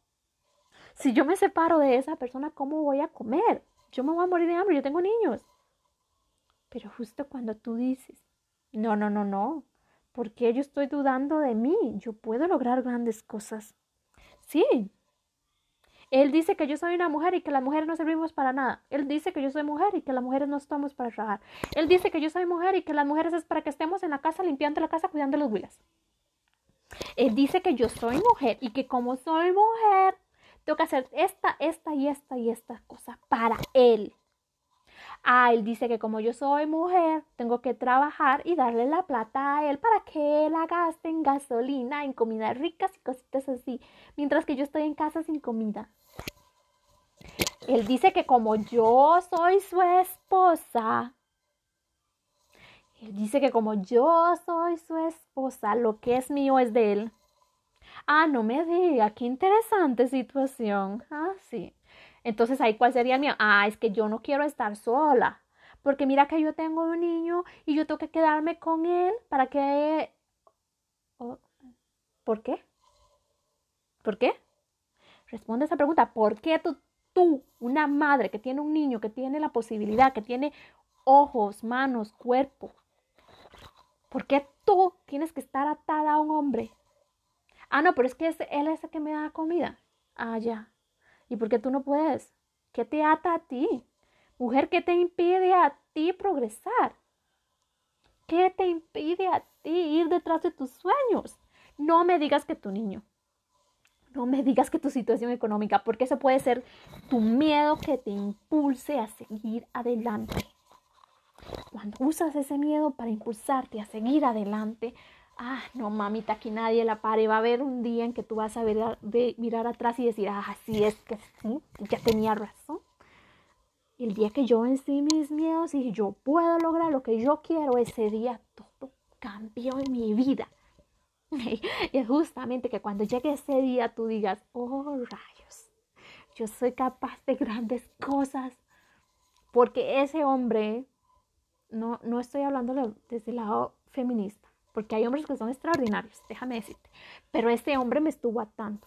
Si yo me separo de esa persona, ¿cómo voy a comer? Yo me voy a morir de hambre, yo tengo niños. Pero justo cuando tú dices, no, no, no, no, porque yo estoy dudando de mí, yo puedo lograr grandes cosas. Sí, él dice que yo soy una mujer y que las mujeres no servimos para nada. Él dice que yo soy mujer y que las mujeres no estamos para trabajar. Él dice que yo soy mujer y que las mujeres es para que estemos en la casa limpiando la casa, cuidando los huilas. Él dice que yo soy mujer y que como soy mujer, tengo que hacer esta, esta y esta y esta cosa para él. Ah, él dice que como yo soy mujer, tengo que trabajar y darle la plata a él para que él la gaste en gasolina, en comidas ricas y cositas así, mientras que yo estoy en casa sin comida. Él dice que como yo soy su esposa, él dice que como yo soy su esposa, lo que es mío es de él. Ah, no me diga, qué interesante situación. Ah, sí. Entonces ahí cuál sería el mío. Ah, es que yo no quiero estar sola. Porque mira que yo tengo un niño y yo tengo que quedarme con él para que... Oh, ¿Por qué? ¿Por qué? Responde esa pregunta. ¿Por qué tú, tú, una madre que tiene un niño, que tiene la posibilidad, que tiene ojos, manos, cuerpo, ¿por qué tú tienes que estar atada a un hombre? Ah, no, pero es que él es el que me da comida. Ah, ya. ¿Y por qué tú no puedes? ¿Qué te ata a ti? Mujer, ¿qué te impide a ti progresar? ¿Qué te impide a ti ir detrás de tus sueños? No me digas que tu niño. No me digas que tu situación económica, porque eso puede ser tu miedo que te impulse a seguir adelante. Cuando usas ese miedo para impulsarte a seguir adelante, ah, no mamita, aquí nadie la pare, va a haber un día en que tú vas a ver, mirar atrás y decir, ah, sí, es que sí, ya tenía razón. El día que yo vencí mis miedos y yo puedo lograr lo que yo quiero, ese día todo cambió en mi vida. *laughs* Y es justamente que cuando llegue ese día tú digas, oh rayos, yo soy capaz de grandes cosas. Porque ese hombre, no, no estoy hablando desde el lado feminista, porque hay hombres que son extraordinarios, déjame decirte. Pero este hombre me estuvo atando.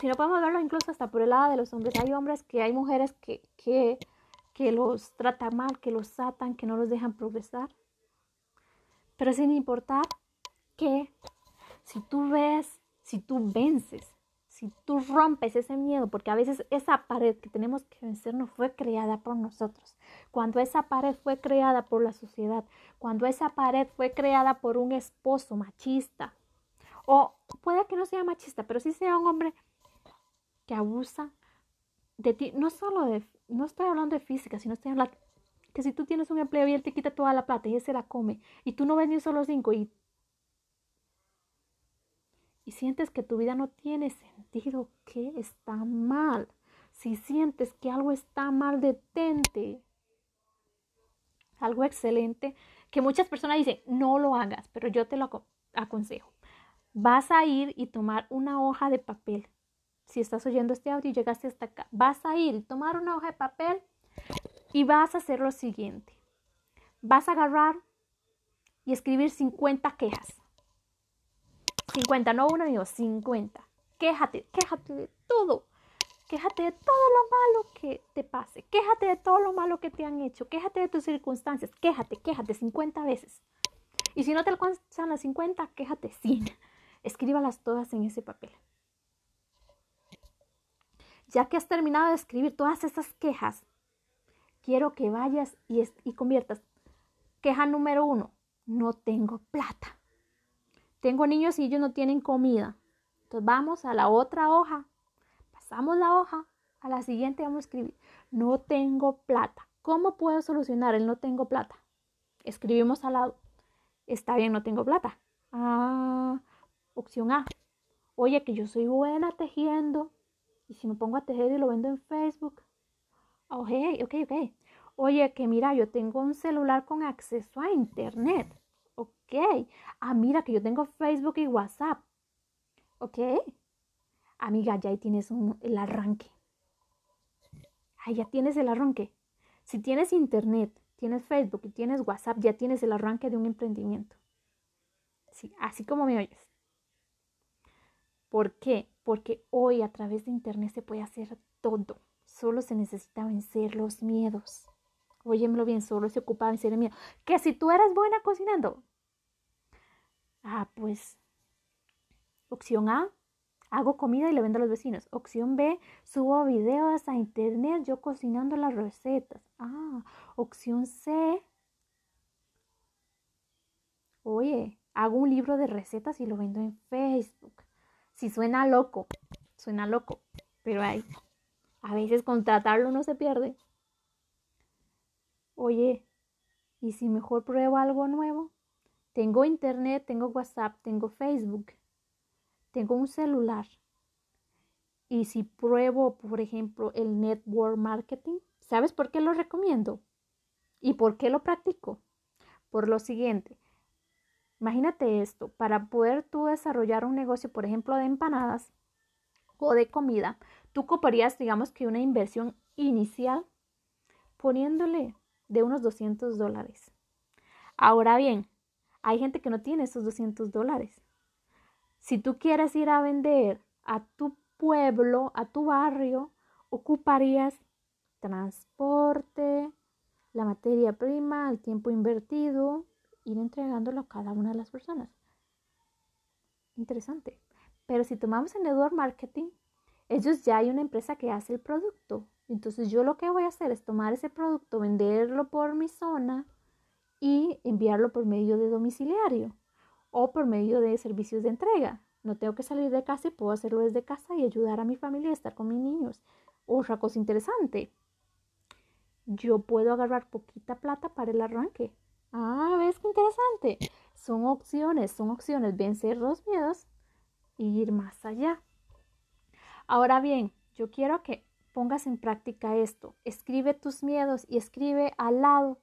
Si no podemos verlo incluso hasta por el lado de los hombres, hay hombres que hay mujeres que, que, que los tratan mal, que los atan, que no los dejan progresar. Pero sin importar que si tú ves, si tú vences, si tú rompes ese miedo, porque a veces esa pared que tenemos que vencer no fue creada por nosotros. Cuando esa pared fue creada por la sociedad, cuando esa pared fue creada por un esposo machista, o puede que no sea machista, pero sí sea un hombre que abusa de ti, no solo de, no estoy hablando de física, sino estoy hablando que si tú tienes un empleo y él te quita toda la plata y él se la come y tú no ves ni solo cinco y, y sientes que tu vida no tiene sentido, que está mal. Si sientes que algo está mal, detente. Algo excelente que muchas personas dicen, no lo hagas, pero yo te lo aconsejo. Vas a ir y tomar una hoja de papel. Si estás oyendo este audio y llegaste hasta acá, vas a ir y tomar una hoja de papel y vas a hacer lo siguiente. Vas a agarrar y escribir 50 quejas. 50, no uno, digo 50. Quéjate, quéjate de todo. Quéjate de todo lo malo que te pase. Quéjate de todo lo malo que te han hecho. Quéjate de tus circunstancias. Quéjate, quéjate 50 veces. Y si no te alcanzan las 50, quéjate 100. Escríbalas todas en ese papel. Ya que has terminado de escribir todas esas quejas, quiero que vayas y, y conviertas. Queja número uno, no tengo plata. Tengo niños y ellos no tienen comida. Entonces vamos a la otra hoja. Pasamos la hoja. A la siguiente vamos a escribir, no tengo plata. ¿Cómo puedo solucionar el no tengo plata? Escribimos al lado, está bien, no tengo plata. Ah, opción A. Oye, que yo soy buena tejiendo. Y si me pongo a tejer y lo vendo en Facebook, Ok, ok, ok. Oye, que mira, yo tengo un celular con acceso a internet. Ok. Ah, mira, que yo tengo Facebook y WhatsApp. Ok. Amiga, ya ahí tienes el arranque. Ah, ya tienes el arranque. Si tienes internet, tienes Facebook y tienes WhatsApp, ya tienes el arranque de un emprendimiento. Sí, así como me oyes. ¿Por qué? Porque hoy a través de internet se puede hacer todo. Solo se necesita vencer los miedos. Óyemelo bien, solo se ocupa vencer el miedo. Que si tú eres buena cocinando. Ah, pues. Opción A, hago comida y le vendo a los vecinos. Opción B, subo videos a internet yo cocinando las recetas. Ah, opción C. Oye, hago un libro de recetas y lo vendo en Facebook. Si suena loco, suena loco, pero hay a veces contratarlo no se pierde. Oye, ¿y si mejor pruebo algo nuevo? Tengo internet, tengo WhatsApp, tengo Facebook, tengo un celular. Y si pruebo, por ejemplo, el network marketing, ¿sabes por qué lo recomiendo? ¿Y por qué lo practico? Por lo siguiente, imagínate esto, para poder tú desarrollar un negocio, por ejemplo, de empanadas o de comida, tú coparías, digamos que una inversión inicial poniéndole de unos 200 dólares. Ahora bien, hay gente que no tiene esos 200 dólares. Si tú quieres ir a vender a tu pueblo, a tu barrio, ocuparías transporte, la materia prima, el tiempo invertido, ir entregándolo a cada una de las personas. Interesante. Pero si tomamos el network marketing, ellos ya hay una empresa que hace el producto. Entonces yo lo que voy a hacer es tomar ese producto, venderlo por mi zona y enviarlo por medio de domiciliario o por medio de servicios de entrega. No tengo que salir de casa y puedo hacerlo desde casa y ayudar a mi familia a estar con mis niños. Otra cosa interesante, yo puedo agarrar poquita plata para el arranque. Ah, ¿ves qué interesante? Son opciones, son opciones, vencer los miedos e ir más allá. Ahora bien, yo quiero que pongas en práctica esto. Escribe tus miedos y escribe al lado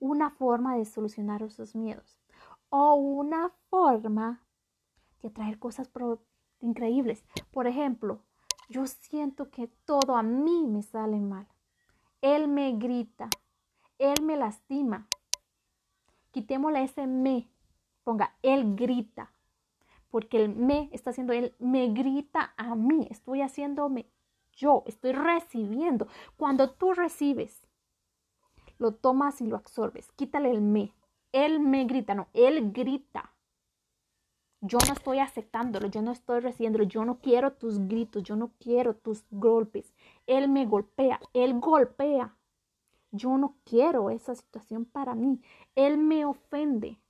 una forma de solucionar esos miedos o una forma de atraer cosas increíbles. Por ejemplo, yo siento que todo a mí me sale mal. Él me grita, él me lastima. Quitémosle ese me. Ponga, él grita. Porque el me está haciendo él, me grita a mí. Estoy haciéndome yo, estoy recibiendo. Cuando tú recibes, lo tomas y lo absorbes. Quítale el me. Él me grita, no, él grita. Yo no estoy aceptándolo, yo no estoy recibiéndolo, yo no quiero tus gritos, yo no quiero tus golpes. Él me golpea, él golpea. Yo no quiero esa situación para mí. Él me ofende.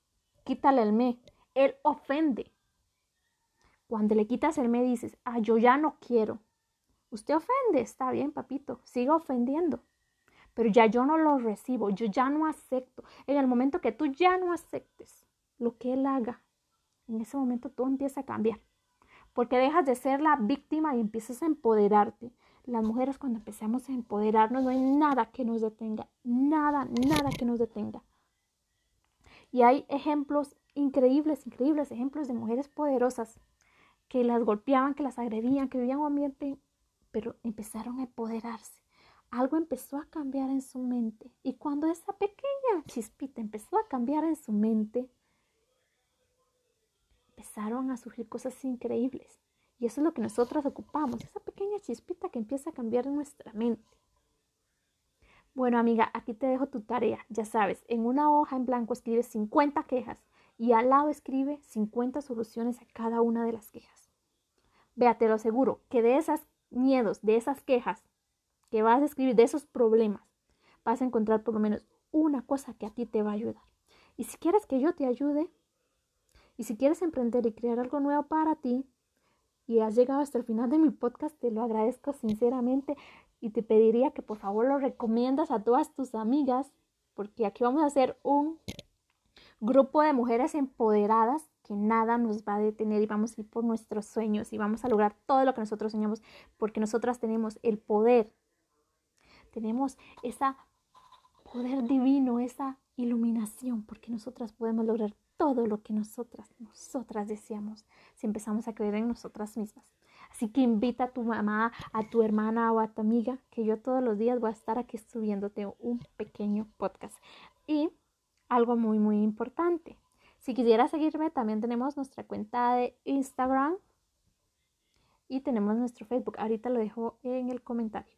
Quítale el me. Él ofende. Cuando le quitas el me dices, ah, yo ya no quiero. Usted ofende, está bien, papito, siga ofendiendo. Pero ya yo no lo recibo, yo ya no acepto. En el momento que tú ya no aceptes lo que él haga, en ese momento todo empieza a cambiar. Porque dejas de ser la víctima y empiezas a empoderarte. Las mujeres cuando empezamos a empoderarnos no hay nada que nos detenga, nada, nada que nos detenga. Y hay ejemplos increíbles, increíbles ejemplos de mujeres poderosas que las golpeaban, que las agredían, que vivían un ambiente, pero empezaron a empoderarse. Algo empezó a cambiar en su mente. Y cuando esa pequeña chispita empezó a cambiar en su mente, empezaron a surgir cosas increíbles. Y eso es lo que nosotras ocupamos, esa pequeña chispita que empieza a cambiar en nuestra mente. Bueno, amiga, aquí te dejo tu tarea. Ya sabes, en una hoja en blanco escribes 50 quejas y al lado escribe 50 soluciones a cada una de las quejas. Vea, te lo aseguro, que de esos miedos, de esas quejas que vas a escribir, de esos problemas, vas a encontrar por lo menos una cosa que a ti te va a ayudar. Y si quieres que yo te ayude, y si quieres emprender y crear algo nuevo para ti y has llegado hasta el final de mi podcast, te lo agradezco sinceramente y te pediría que por favor lo recomiendas a todas tus amigas porque aquí vamos a hacer un grupo de mujeres empoderadas que nada nos va a detener y vamos a ir por nuestros sueños y vamos a lograr todo lo que nosotros soñamos porque nosotras tenemos el poder, tenemos ese poder divino, esa iluminación, porque nosotras podemos lograr todo lo que nosotras, nosotras deseamos si empezamos a creer en nosotras mismas. Así que invita a tu mamá, a tu hermana o a tu amiga, que yo todos los días voy a estar aquí subiéndote un pequeño podcast. Y algo muy, muy importante. Si quisieras seguirme, también tenemos nuestra cuenta de Instagram y tenemos nuestro Facebook. Ahorita lo dejo en el comentario.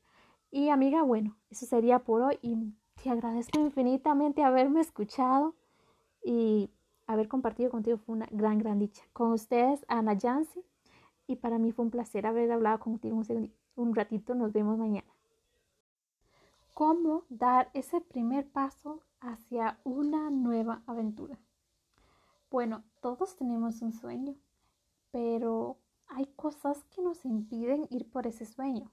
Y amiga, bueno, eso sería por hoy y te agradezco infinitamente haberme escuchado y haber compartido contigo fue una gran, gran dicha. Con ustedes, Ana Yancy, y para mí fue un placer haber hablado contigo un, un ratito. Nos vemos mañana. ¿Cómo dar ese primer paso hacia una nueva aventura? Bueno, todos tenemos un sueño, pero hay cosas que nos impiden ir por ese sueño.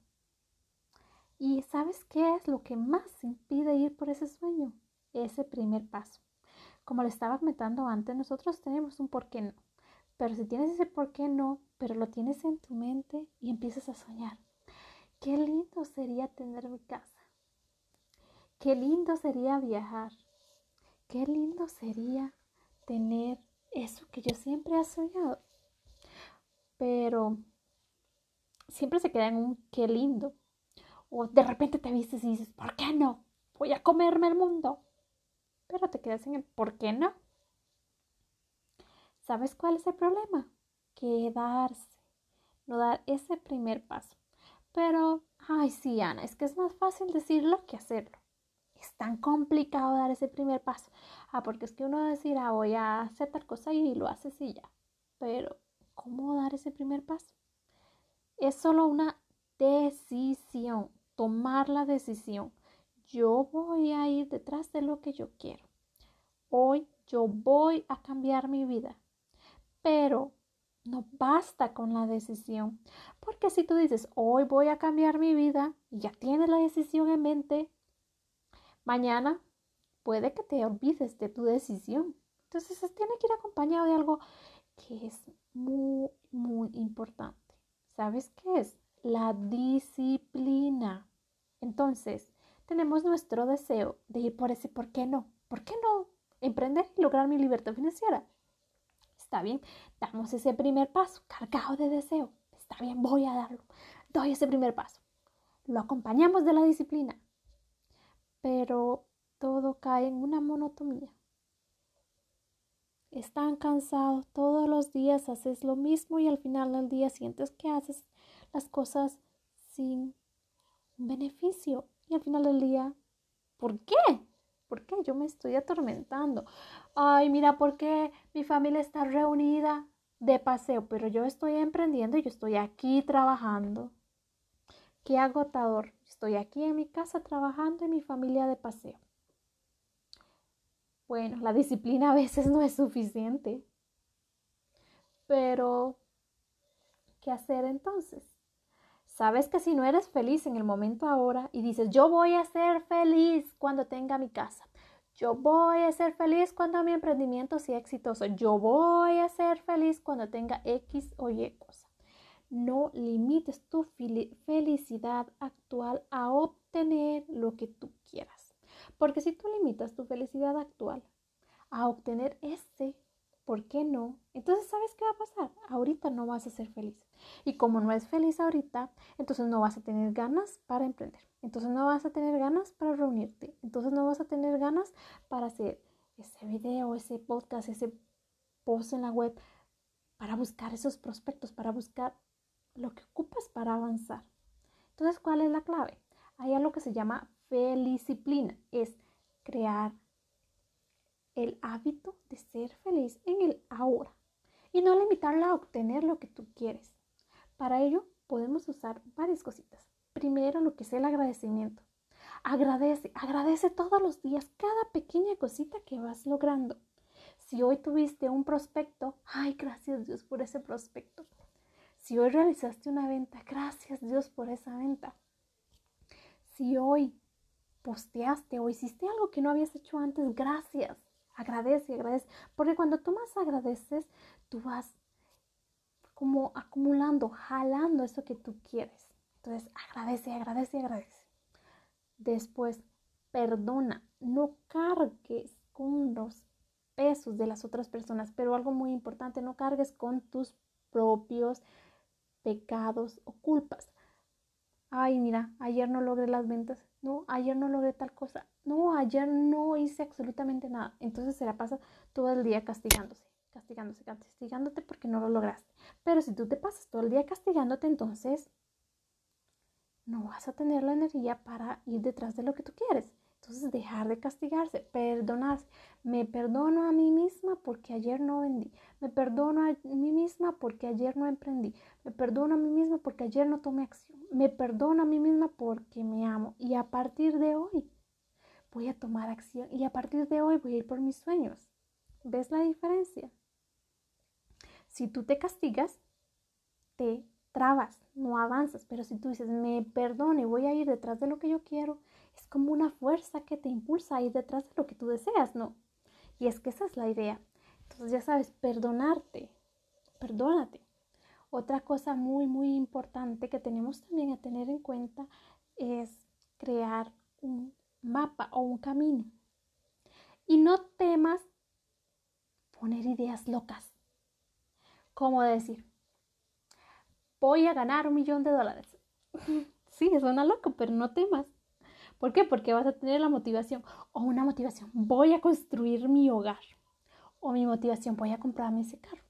¿Y sabes qué es lo que más impide ir por ese sueño? Ese primer paso. Como le estaba comentando antes, nosotros tenemos un por qué no. Pero si tienes ese por qué no, pero lo tienes en tu mente y empiezas a soñar. Qué lindo sería tener mi casa. Qué lindo sería viajar. Qué lindo sería tener eso que yo siempre he soñado. Pero siempre se queda en un qué lindo. O de repente te vistes y dices, ¿por qué no? Voy a comerme el mundo pero te quedas en el ¿por qué no? ¿Sabes cuál es el problema? Quedarse, no dar ese primer paso. Pero, ay, sí, Ana, es que es más fácil decirlo que hacerlo. Es tan complicado dar ese primer paso. Ah, porque es que uno va a decir, ah, voy a hacer tal cosa y lo haces y ya. Pero, ¿cómo dar ese primer paso? Es solo una decisión, tomar la decisión yo voy a ir detrás de lo que yo quiero. Hoy yo voy a cambiar mi vida. Pero no basta con la decisión. Porque si tú dices, hoy voy a cambiar mi vida y ya tienes la decisión en mente, mañana puede que te olvides de tu decisión. Entonces tiene que ir acompañado de algo que es muy, muy importante. ¿Sabes qué es? La disciplina. Entonces, tenemos nuestro deseo de ir por ese ¿por qué no? ¿Por qué no emprender y lograr mi libertad financiera? Está bien, damos ese primer paso cargado de deseo. Está bien, voy a darlo. Doy ese primer paso. Lo acompañamos de la disciplina. Pero todo cae en una monotonía. están cansados, todos los días haces lo mismo y al final del día sientes que haces las cosas sin beneficio y al final del día, ¿por qué? ¿Por qué yo me estoy atormentando? Ay, mira, ¿por qué mi familia está reunida de paseo? Pero yo estoy emprendiendo y yo estoy aquí trabajando. Qué agotador. Estoy aquí en mi casa trabajando y mi familia de paseo. Bueno, la disciplina a veces no es suficiente. Pero, ¿qué hacer entonces? Sabes que si no eres feliz en el momento ahora y dices, yo voy a ser feliz cuando tenga mi casa, yo voy a ser feliz cuando mi emprendimiento sea exitoso, yo voy a ser feliz cuando tenga X o Y cosa. No limites tu felicidad actual a obtener lo que tú quieras. Porque si tú limitas tu felicidad actual a obtener ese ¿por qué no? Entonces, ¿sabes qué va a pasar? Ahorita no vas a ser feliz. Y como no es feliz ahorita, entonces no vas a tener ganas para emprender. Entonces no vas a tener ganas para reunirte. Entonces no vas a tener ganas para hacer ese video, ese podcast, ese post en la web, para buscar esos prospectos, para buscar lo que ocupas para avanzar. Entonces, ¿cuál es la clave? Hay algo que se llama felicisciplina. Es crear el hábito de ser feliz en el ahora y no limitarla a obtener lo que tú quieres. Para ello podemos usar varias cositas. Primero lo que es el agradecimiento. Agradece, agradece todos los días cada pequeña cosita que vas logrando. Si hoy tuviste un prospecto, ay, gracias Dios por ese prospecto. Si hoy realizaste una venta, gracias Dios por esa venta. Si hoy posteaste o hiciste algo que no habías hecho antes, gracias. Agradece, agradece. Porque cuando tú más agradeces, tú vas como acumulando, jalando eso que tú quieres. Entonces, agradece, agradece, agradece. Después, perdona. No cargues con los pesos de las otras personas. Pero algo muy importante, no cargues con tus propios pecados o culpas. Ay, mira, ayer no logré las ventas no, ayer no logré tal cosa, no, ayer no hice absolutamente nada. Entonces se la pasa todo el día castigándose, castigándose, castigándote porque no lo lograste. Pero si tú te pasas todo el día castigándote, entonces no vas a tener la energía para ir detrás de lo que tú quieres. Entonces dejar de castigarse, perdonarse. Me perdono a mí misma porque ayer no vendí. Me perdono a mí misma porque ayer no emprendí. Me perdono a mí misma porque ayer no tomé acción. Me perdono a mí misma porque me amo. Y a partir de hoy voy a tomar acción. Y a partir de hoy voy a ir por mis sueños. ¿Ves la diferencia? Si tú te castigas, te trabas, no avanzas. Pero si tú dices, me perdono y voy a ir detrás de lo que yo quiero, es como una fuerza que te impulsa a ir detrás de lo que tú deseas, ¿no? Y es que esa es la idea. Entonces ya sabes, perdonarte, perdónate. Otra cosa muy, muy importante que tenemos también a tener en cuenta es crear un mapa o un camino. Y no temas poner ideas locas. Como decir, voy a ganar un millón de dólares. *laughs* sí, suena loco, pero no temas. ¿Por qué? Porque vas a tener la motivación o una motivación. Voy a construir mi hogar. O mi motivación, voy a comprarme ese carro.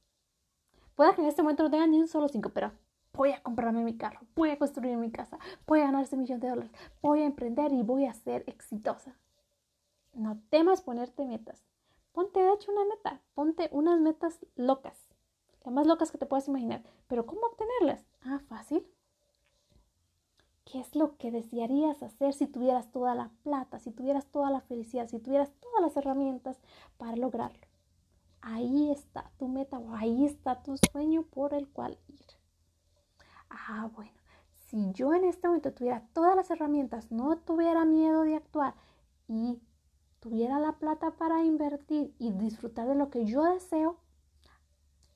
Puede que en este momento no tenga ni un solo cinco, pero voy a comprarme mi carro, voy a construir mi casa, voy a ganar ese millón de dólares, voy a emprender y voy a ser exitosa. No temas ponerte metas. Ponte de hecho una meta, ponte unas metas locas, las más locas que te puedas imaginar. Pero ¿cómo obtenerlas? Ah, fácil. ¿Qué es lo que desearías hacer si tuvieras toda la plata, si tuvieras toda la felicidad, si tuvieras todas las herramientas para lograrlo? Ahí está tu meta ahí está tu sueño por el cual ir. Ah, bueno, si yo en este momento tuviera todas las herramientas, no tuviera miedo de actuar y tuviera la plata para invertir y disfrutar de lo que yo deseo,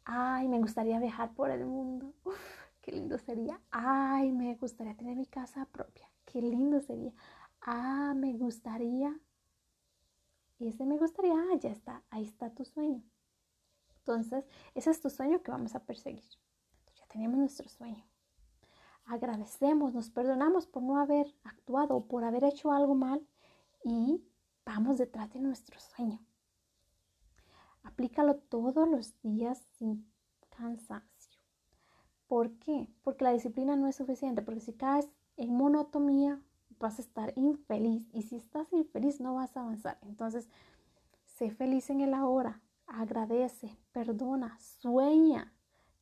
ay, me gustaría viajar por el mundo qué lindo sería. Ay, me gustaría tener mi casa propia. Qué lindo sería. Ah, me gustaría. Ese me gustaría, ah, ya está, ahí está tu sueño. Entonces, ese es tu sueño que vamos a perseguir. ya tenemos nuestro sueño. Agradecemos, nos perdonamos por no haber actuado o por haber hecho algo mal y vamos detrás de nuestro sueño. Aplícalo todos los días sin cansancio. ¿Por qué? Porque la disciplina no es suficiente, porque si caes en monotomía vas a estar infeliz y si estás infeliz no vas a avanzar. Entonces, sé feliz en el ahora, agradece, perdona, sueña,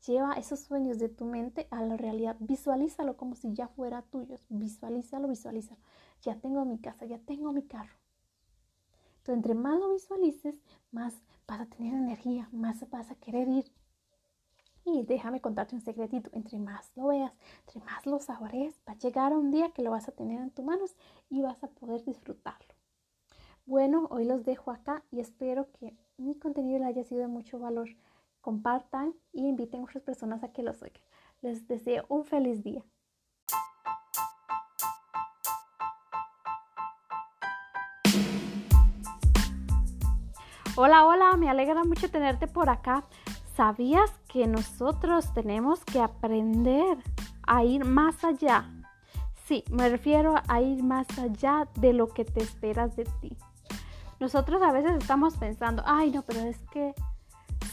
lleva esos sueños de tu mente a la realidad, visualízalo como si ya fuera tuyo, visualízalo, visualízalo. Ya tengo mi casa, ya tengo mi carro. Entonces, entre más lo visualices, más vas a tener energía, más vas a querer ir. Y déjame contarte un secretito, entre más lo veas, entre más lo saborees, va a llegar un día que lo vas a tener en tus manos y vas a poder disfrutarlo. Bueno, hoy los dejo acá y espero que mi contenido les haya sido de mucho valor. Compartan y inviten a otras personas a que los oigan. Les deseo un feliz día. Hola, hola, me alegra mucho tenerte por acá. ¿Sabías que nosotros tenemos que aprender a ir más allá? Sí, me refiero a ir más allá de lo que te esperas de ti. Nosotros a veces estamos pensando, ay no, pero es que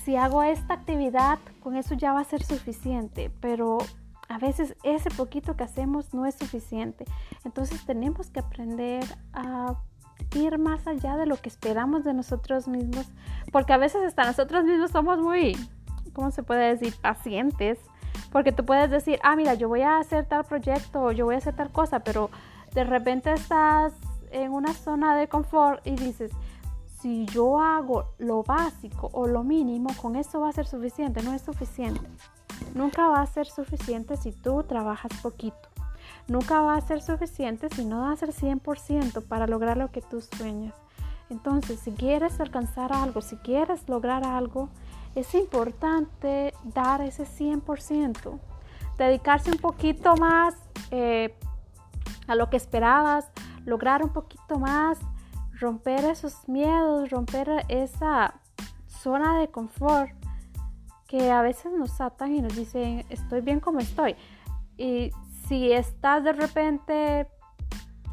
si hago esta actividad, con eso ya va a ser suficiente, pero a veces ese poquito que hacemos no es suficiente. Entonces tenemos que aprender a ir más allá de lo que esperamos de nosotros mismos, porque a veces hasta nosotros mismos somos muy, ¿cómo se puede decir?, pacientes, porque tú puedes decir, ah, mira, yo voy a hacer tal proyecto, o yo voy a hacer tal cosa, pero de repente estás en una zona de confort y dices, si yo hago lo básico o lo mínimo, con eso va a ser suficiente, no es suficiente. Nunca va a ser suficiente si tú trabajas poquito. Nunca va a ser suficiente si no das el 100% para lograr lo que tú sueñas. Entonces, si quieres alcanzar algo, si quieres lograr algo, es importante dar ese 100%. Dedicarse un poquito más eh, a lo que esperabas, lograr un poquito más, romper esos miedos, romper esa zona de confort que a veces nos atan y nos dicen, estoy bien como estoy. Si estás de repente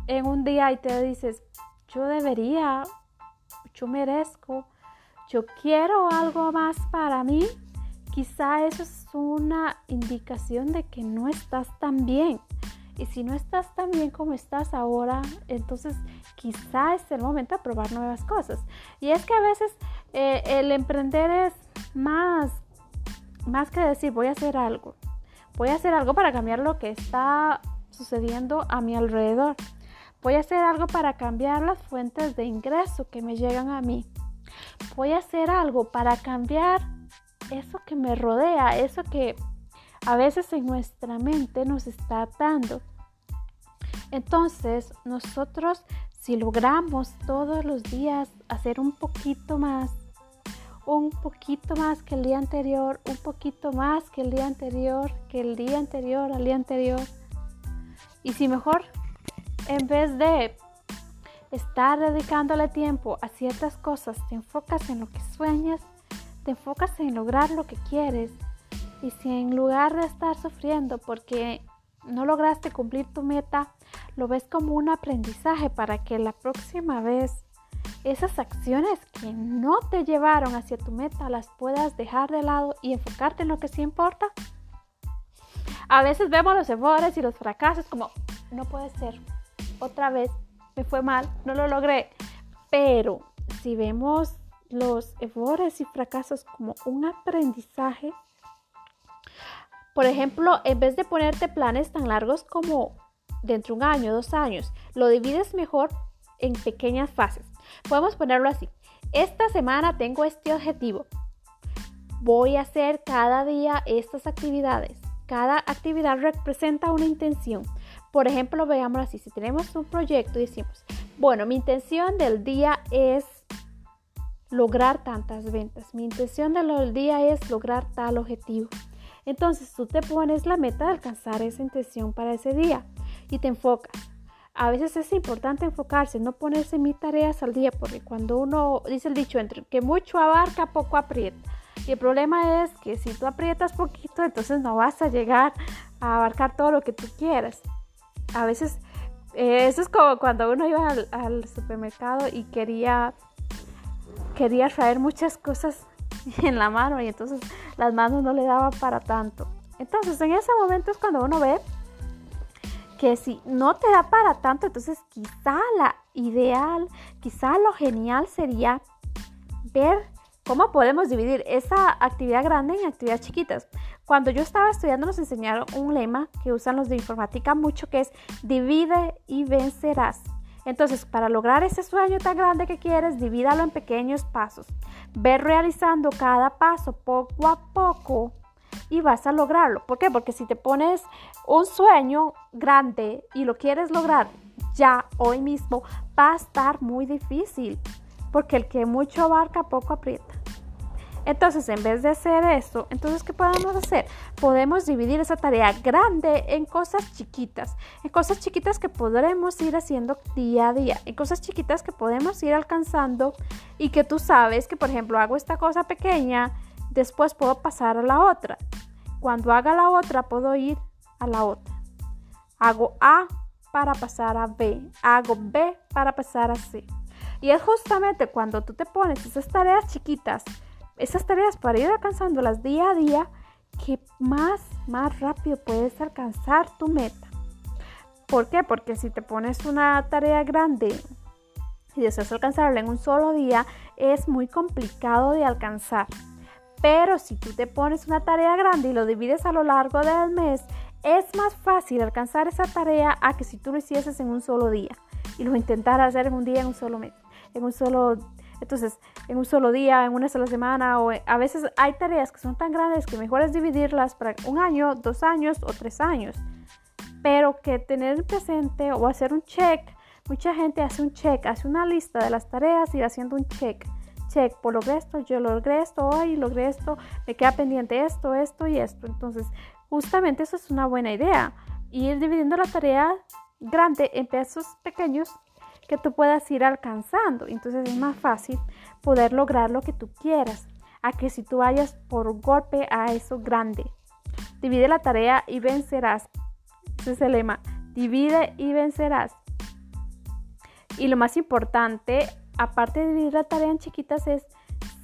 en un día y te dices, yo debería, yo merezco, yo quiero algo más para mí, quizá eso es una indicación de que no estás tan bien. Y si no estás tan bien como estás ahora, entonces quizá es el momento de probar nuevas cosas. Y es que a veces eh, el emprender es más, más que decir voy a hacer algo voy a hacer algo para cambiar lo que está sucediendo a mi alrededor. Voy a hacer algo para cambiar las fuentes de ingreso que me llegan a mí. Voy a hacer algo para cambiar eso que me rodea, eso que a veces en nuestra mente nos está atando. Entonces, nosotros si logramos todos los días hacer un poquito más un poquito más que el día anterior, un poquito más que el día anterior, que el día anterior, al día anterior. Y si mejor, en vez de estar dedicándole tiempo a ciertas cosas, te enfocas en lo que sueñas, te enfocas en lograr lo que quieres. Y si en lugar de estar sufriendo porque no lograste cumplir tu meta, lo ves como un aprendizaje para que la próxima vez esas acciones que no te llevaron hacia tu meta las puedas dejar de lado y enfocarte en lo que sí importa. A veces vemos los errores y los fracasos como, no puede ser, otra vez me fue mal, no lo logré. Pero si vemos los errores y fracasos como un aprendizaje, por ejemplo, en vez de ponerte planes tan largos como dentro de un año, dos años, lo divides mejor en pequeñas fases. Podemos ponerlo así. Esta semana tengo este objetivo. Voy a hacer cada día estas actividades. Cada actividad representa una intención. Por ejemplo, veámoslo así. Si tenemos un proyecto y decimos, bueno, mi intención del día es lograr tantas ventas. Mi intención del día es lograr tal objetivo. Entonces tú te pones la meta de alcanzar esa intención para ese día y te enfocas a veces es importante enfocarse, no ponerse mil tareas al día, porque cuando uno dice el dicho entre que mucho abarca, poco aprieta. Y el problema es que si tú aprietas poquito, entonces no vas a llegar a abarcar todo lo que tú quieras. A veces eh, eso es como cuando uno iba al, supermercado y quería quería traer muchas cosas *laughs* en la mano y entonces las manos no le daban para tanto. Entonces en ese momento es cuando uno ve que si no te da para tanto, entonces quizá la ideal, quizá lo genial sería ver cómo podemos dividir esa actividad grande en actividades chiquitas. Cuando yo estaba estudiando nos enseñaron un lema que usan los de informática mucho que es divide y vencerás. Entonces, para lograr ese sueño tan grande que quieres, divídalo en pequeños pasos. Ve realizando cada paso poco a poco y vas a lograrlo. ¿Por qué? Porque si te pones un sueño grande y lo quieres lograr ya hoy mismo, va a estar muy difícil. Porque el que mucho abarca, poco aprieta. Entonces, en vez de hacer esto, entonces, ¿qué podemos hacer? Podemos dividir esa tarea grande en cosas chiquitas, en cosas chiquitas que podremos ir haciendo día a día, en cosas chiquitas que podemos ir alcanzando y que tú sabes que, por ejemplo, hago esta cosa pequeña, después puedo pasar a la otra. Cuando haga la otra, puedo ir a la otra. Hago A para pasar a B, hago B para pasar a C. Y es justamente cuando tú te pones esas tareas chiquitas, esas tareas para ir alcanzándolas día a día, que más, más rápido puedes alcanzar tu meta. ¿Por qué? Porque si te pones una tarea grande y deseas alcanzarla en un solo día, es muy complicado de alcanzar. Pero si tú te pones una tarea grande y lo divides a lo largo del mes, es más fácil alcanzar esa tarea a que si tú lo hicieses en un solo día y lo intentaras hacer en un día, en un solo mes, en un solo entonces, en un solo día, en una sola semana, o a veces hay tareas que son tan grandes que mejor es dividirlas para un año, dos años o tres años. Pero que tener presente o hacer un check, mucha gente hace un check, hace una lista de las tareas y va haciendo un check. Check, por logré esto, yo logré esto, hoy logré esto, me queda pendiente esto, esto y esto. Entonces, justamente eso es una buena idea. Ir dividiendo la tarea grande en pesos pequeños que tú puedas ir alcanzando. Entonces es más fácil poder lograr lo que tú quieras a que si tú vayas por golpe a eso grande. Divide la tarea y vencerás. Ese es el lema. Divide y vencerás. Y lo más importante, aparte de dividir la tarea en chiquitas, es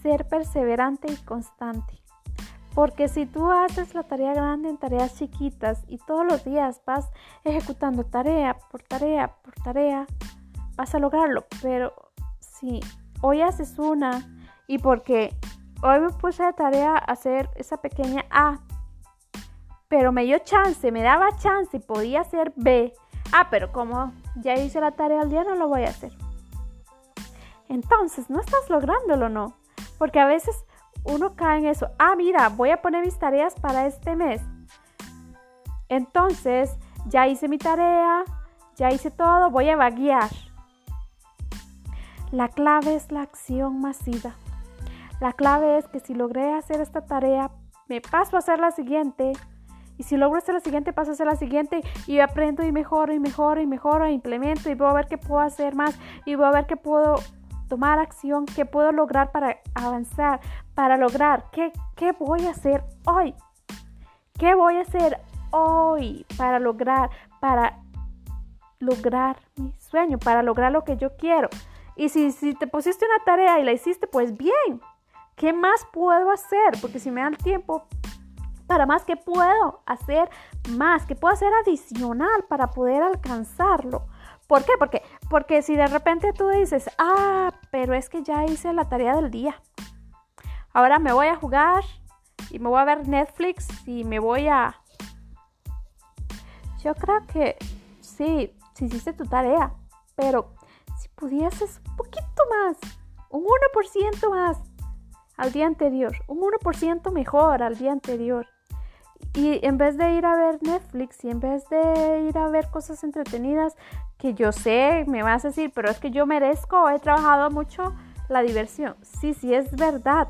ser perseverante y constante. Porque si tú haces la tarea grande en tareas chiquitas y todos los días vas ejecutando tarea por tarea por tarea, vas a lograrlo. Pero si hoy haces una y porque hoy me puse de tarea hacer esa pequeña A, pero me dio chance, me daba chance podía hacer B. Ah, pero como ya hice la tarea al día, no lo voy a hacer. Entonces, no estás lográndolo, ¿no? Porque a veces uno cae en eso. Ah, mira, voy a poner mis tareas para este mes. Entonces, ya hice mi tarea, ya hice todo, voy a vaguear. La clave es la acción masiva. La clave es que si logré hacer esta tarea, me paso a hacer la siguiente. Y si logro hacer la siguiente, paso a hacer la siguiente. Y aprendo y mejoro y mejoro y mejoro e implemento. Y voy a ver qué puedo hacer más. Y voy a ver qué puedo tomar acción, qué puedo lograr para avanzar, para lograr. ¿Qué, qué voy a hacer hoy? ¿Qué voy a hacer hoy para lograr, para lograr mi sueño, para lograr lo que yo quiero? Y si, si te pusiste una tarea y la hiciste, pues bien. ¿Qué más puedo hacer? Porque si me da el tiempo para más, ¿qué puedo hacer más? ¿Qué puedo hacer adicional para poder alcanzarlo? ¿Por qué? Porque, porque si de repente tú dices, ah, pero es que ya hice la tarea del día. Ahora me voy a jugar y me voy a ver Netflix y me voy a... Yo creo que sí, sí hiciste tu tarea, pero pudieses un poquito más, un 1% más al día anterior, un 1% mejor al día anterior. Y en vez de ir a ver Netflix y en vez de ir a ver cosas entretenidas, que yo sé, me vas a decir, pero es que yo merezco, he trabajado mucho la diversión. Sí, sí, es verdad.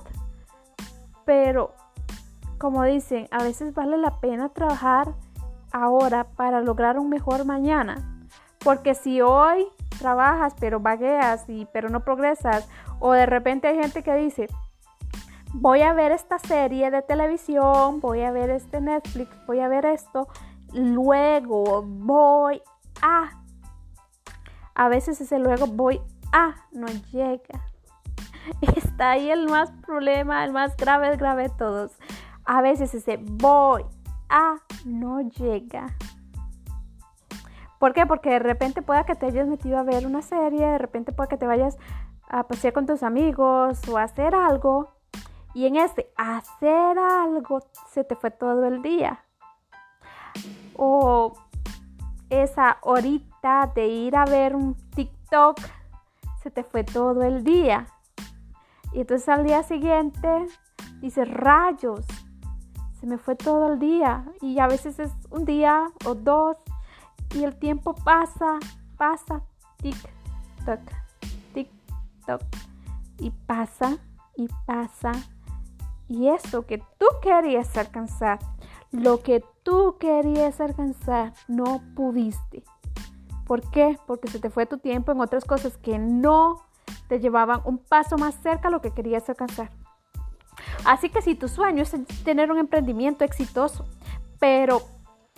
Pero, como dicen, a veces vale la pena trabajar ahora para lograr un mejor mañana. Porque si hoy trabajas pero vagueas y pero no progresas o de repente hay gente que dice voy a ver esta serie de televisión, voy a ver este Netflix, voy a ver esto, luego voy a a veces ese luego voy a no llega. *laughs* está ahí el más problema, el más grave, grave de todos. A veces ese voy a no llega. ¿Por qué? Porque de repente pueda que te hayas metido a ver una serie, de repente pueda que te vayas a pasear con tus amigos o a hacer algo. Y en ese hacer algo se te fue todo el día. O esa horita de ir a ver un TikTok se te fue todo el día. Y entonces al día siguiente dices, rayos, se me fue todo el día. Y a veces es un día o dos y el tiempo pasa, pasa, tic-toc, tic-toc. Y pasa y pasa. Y eso que tú querías alcanzar, lo que tú querías alcanzar, no pudiste. ¿Por qué? Porque se te fue tu tiempo en otras cosas que no te llevaban un paso más cerca a lo que querías alcanzar. Así que si tu sueño es tener un emprendimiento exitoso, pero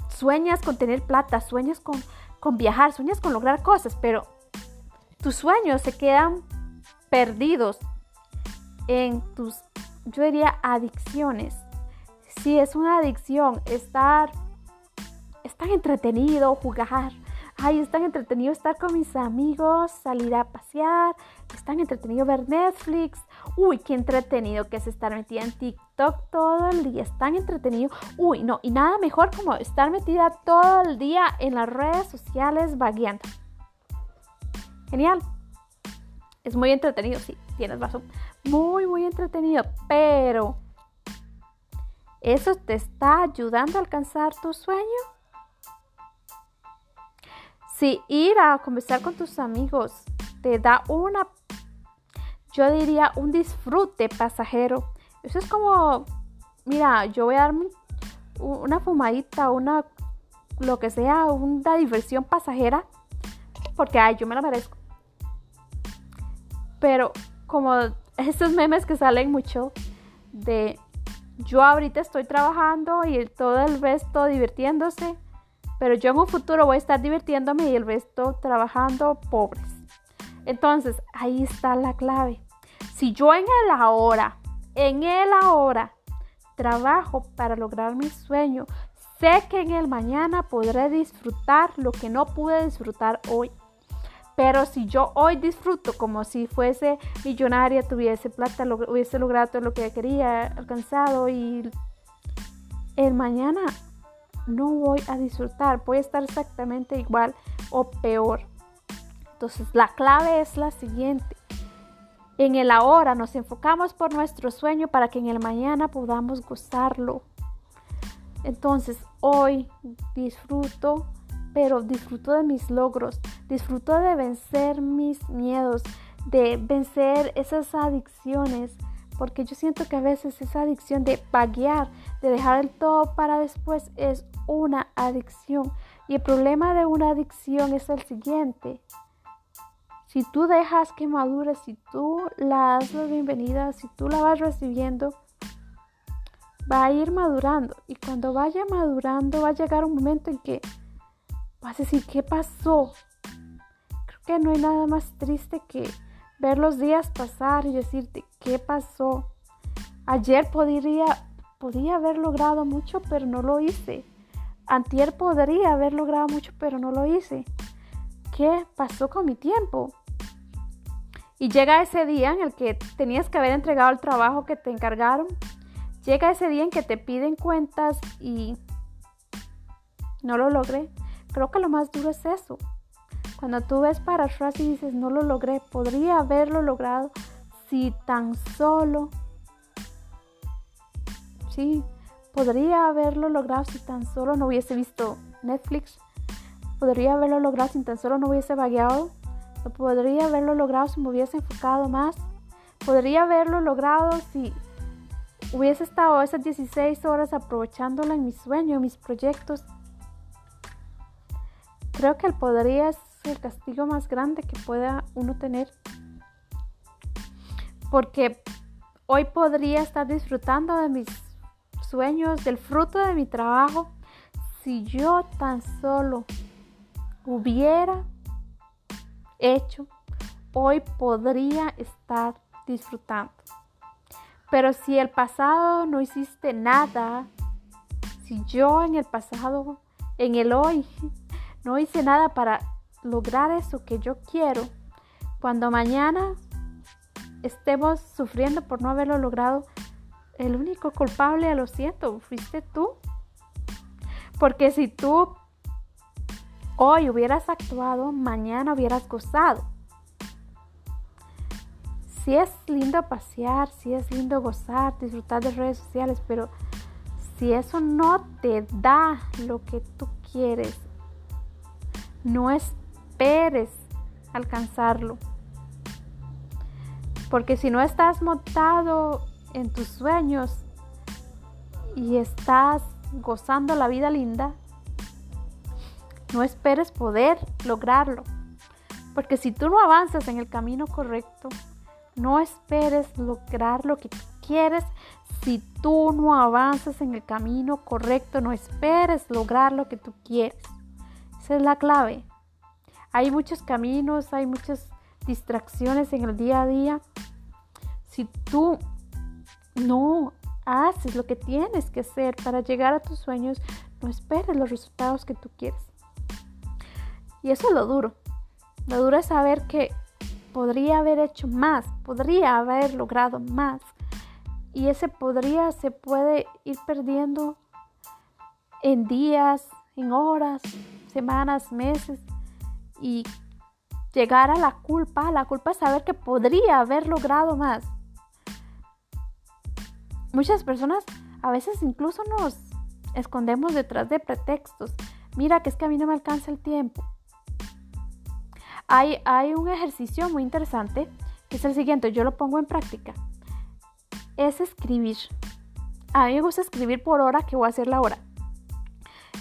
sueñas con tener plata, sueñas con, con viajar, sueñas con lograr cosas, pero tus sueños se quedan perdidos en tus, yo diría, adicciones. Si es una adicción, estar, estar entretenido, jugar, Ay, es tan entretenido estar con mis amigos, salir a pasear, es tan entretenido ver Netflix. Uy, qué entretenido que es estar metida en TikTok todo el día, es tan entretenido. Uy, no, y nada mejor como estar metida todo el día en las redes sociales vagueando. Genial. Es muy entretenido, sí, tienes razón. Muy, muy entretenido, pero ¿eso te está ayudando a alcanzar tu sueño? Si ir a conversar con tus amigos te da una, yo diría, un disfrute pasajero. Eso es como, mira, yo voy a darme una fumadita, una, lo que sea, una diversión pasajera, porque, ay, yo me la merezco. Pero como estos memes que salen mucho de yo ahorita estoy trabajando y todo el resto divirtiéndose pero yo en un futuro voy a estar divirtiéndome y el resto trabajando pobres. Entonces, ahí está la clave. Si yo en el ahora, en el ahora, trabajo para lograr mi sueño, sé que en el mañana podré disfrutar lo que no pude disfrutar hoy. Pero si yo hoy disfruto como si fuese millonaria, tuviese plata, hubiese logrado todo lo que quería, alcanzado y el mañana no voy a disfrutar, voy a estar exactamente igual o peor. Entonces la clave es la siguiente. En el ahora nos enfocamos por nuestro sueño para que en el mañana podamos gozarlo. Entonces hoy disfruto, pero disfruto de mis logros, disfruto de vencer mis miedos, de vencer esas adicciones, porque yo siento que a veces esa adicción de paguear, de dejar el todo para después es una adicción. Y el problema de una adicción es el siguiente. Si tú dejas que madure, si tú la das la bienvenida, si tú la vas recibiendo, va a ir madurando. Y cuando vaya madurando, va a llegar un momento en que vas a decir, ¿qué pasó? Creo que no hay nada más triste que ver los días pasar y decirte, ¿qué pasó? Ayer podría, podía haber logrado mucho, pero no lo hice. Antier podría haber logrado mucho, pero no lo hice. ¿Qué pasó con mi tiempo? Y llega ese día en el que tenías que haber entregado el trabajo que te encargaron. Llega ese día en que te piden cuentas y no lo logré. Creo que lo más duro es eso. Cuando tú ves para atrás y dices, no lo logré, podría haberlo logrado si tan solo, sí, podría haberlo logrado si tan solo no hubiese visto Netflix, podría haberlo logrado si tan solo no hubiese vagueado, podría haberlo logrado si me hubiese enfocado más, podría haberlo logrado si hubiese estado esas 16 horas aprovechándola en mi sueño, en mis proyectos. Creo que el podría es el castigo más grande que pueda uno tener. Porque hoy podría estar disfrutando de mis sueños, del fruto de mi trabajo, si yo tan solo hubiera hecho, hoy podría estar disfrutando. Pero si el pasado no hiciste nada, si yo en el pasado, en el hoy, no hice nada para lograr eso que yo quiero, cuando mañana estemos sufriendo por no haberlo logrado, el único culpable, lo siento, fuiste tú. Porque si tú hoy hubieras actuado, mañana hubieras gozado. Si es lindo pasear, si es lindo gozar, disfrutar de redes sociales, pero si eso no te da lo que tú quieres, no esperes alcanzarlo. Porque si no estás montado en tus sueños y estás gozando la vida linda, no esperes poder lograrlo. Porque si tú no avanzas en el camino correcto, no esperes lograr lo que quieres. Si tú no avanzas en el camino correcto, no esperes lograr lo que tú quieres. Es la clave. Hay muchos caminos, hay muchas distracciones en el día a día. Si tú no haces lo que tienes que hacer para llegar a tus sueños, no esperes los resultados que tú quieres. Y eso es lo duro. Lo duro es saber que podría haber hecho más, podría haber logrado más. Y ese podría se puede ir perdiendo en días, en horas, semanas, meses. Y llegar a la culpa, la culpa es saber que podría haber logrado más. Muchas personas a veces incluso nos escondemos detrás de pretextos. Mira que es que a mí no me alcanza el tiempo. Hay, hay un ejercicio muy interesante que es el siguiente, yo lo pongo en práctica. Es escribir. A mí me gusta escribir por hora que voy a hacer la hora.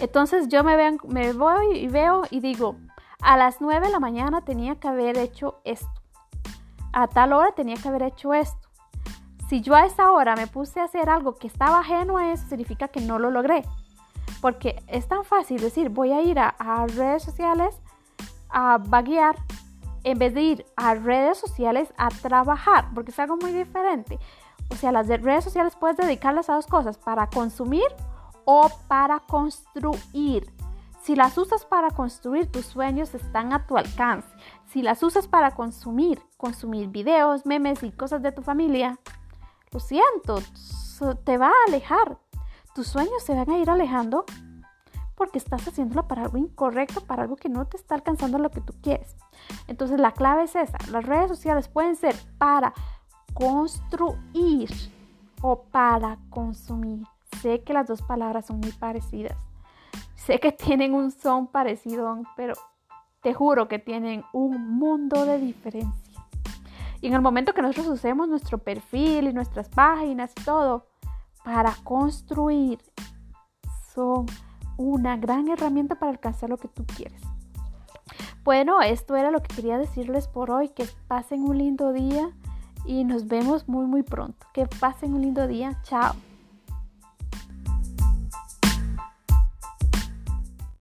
Entonces yo me, voy y veo y digo, a las 9 de la mañana tenía que haber hecho esto. A tal hora tenía que haber hecho esto. Si yo a esa hora me puse a hacer algo que estaba ajeno a eso, significa que no lo logré. Porque es tan fácil decir, voy a ir a, redes sociales a vaguear en vez de ir a redes sociales a trabajar, porque es algo muy diferente. O sea, las redes sociales puedes dedicarlas a dos cosas, para consumir o para construir. Si las usas para construir, tus sueños están a tu alcance. Si las usas para consumir, consumir videos, memes y cosas de tu familia, lo siento, te va a alejar. Tus sueños se van a ir alejando porque estás haciéndolo para algo incorrecto, para algo que no te está alcanzando lo que tú quieres. Entonces la clave es esa. Las redes sociales pueden ser para construir o para consumir. Sé que las dos palabras son muy parecidas. Sé que tienen un son parecido, pero te juro que tienen un mundo de diferencia. Y en el momento que nosotros usemos nuestro perfil y nuestras páginas y todo para construir, son una gran herramienta para alcanzar lo que tú quieres. Bueno, esto era lo que quería decirles por hoy. Que pasen un lindo día y nos vemos muy muy pronto. Que pasen un lindo día. Chao.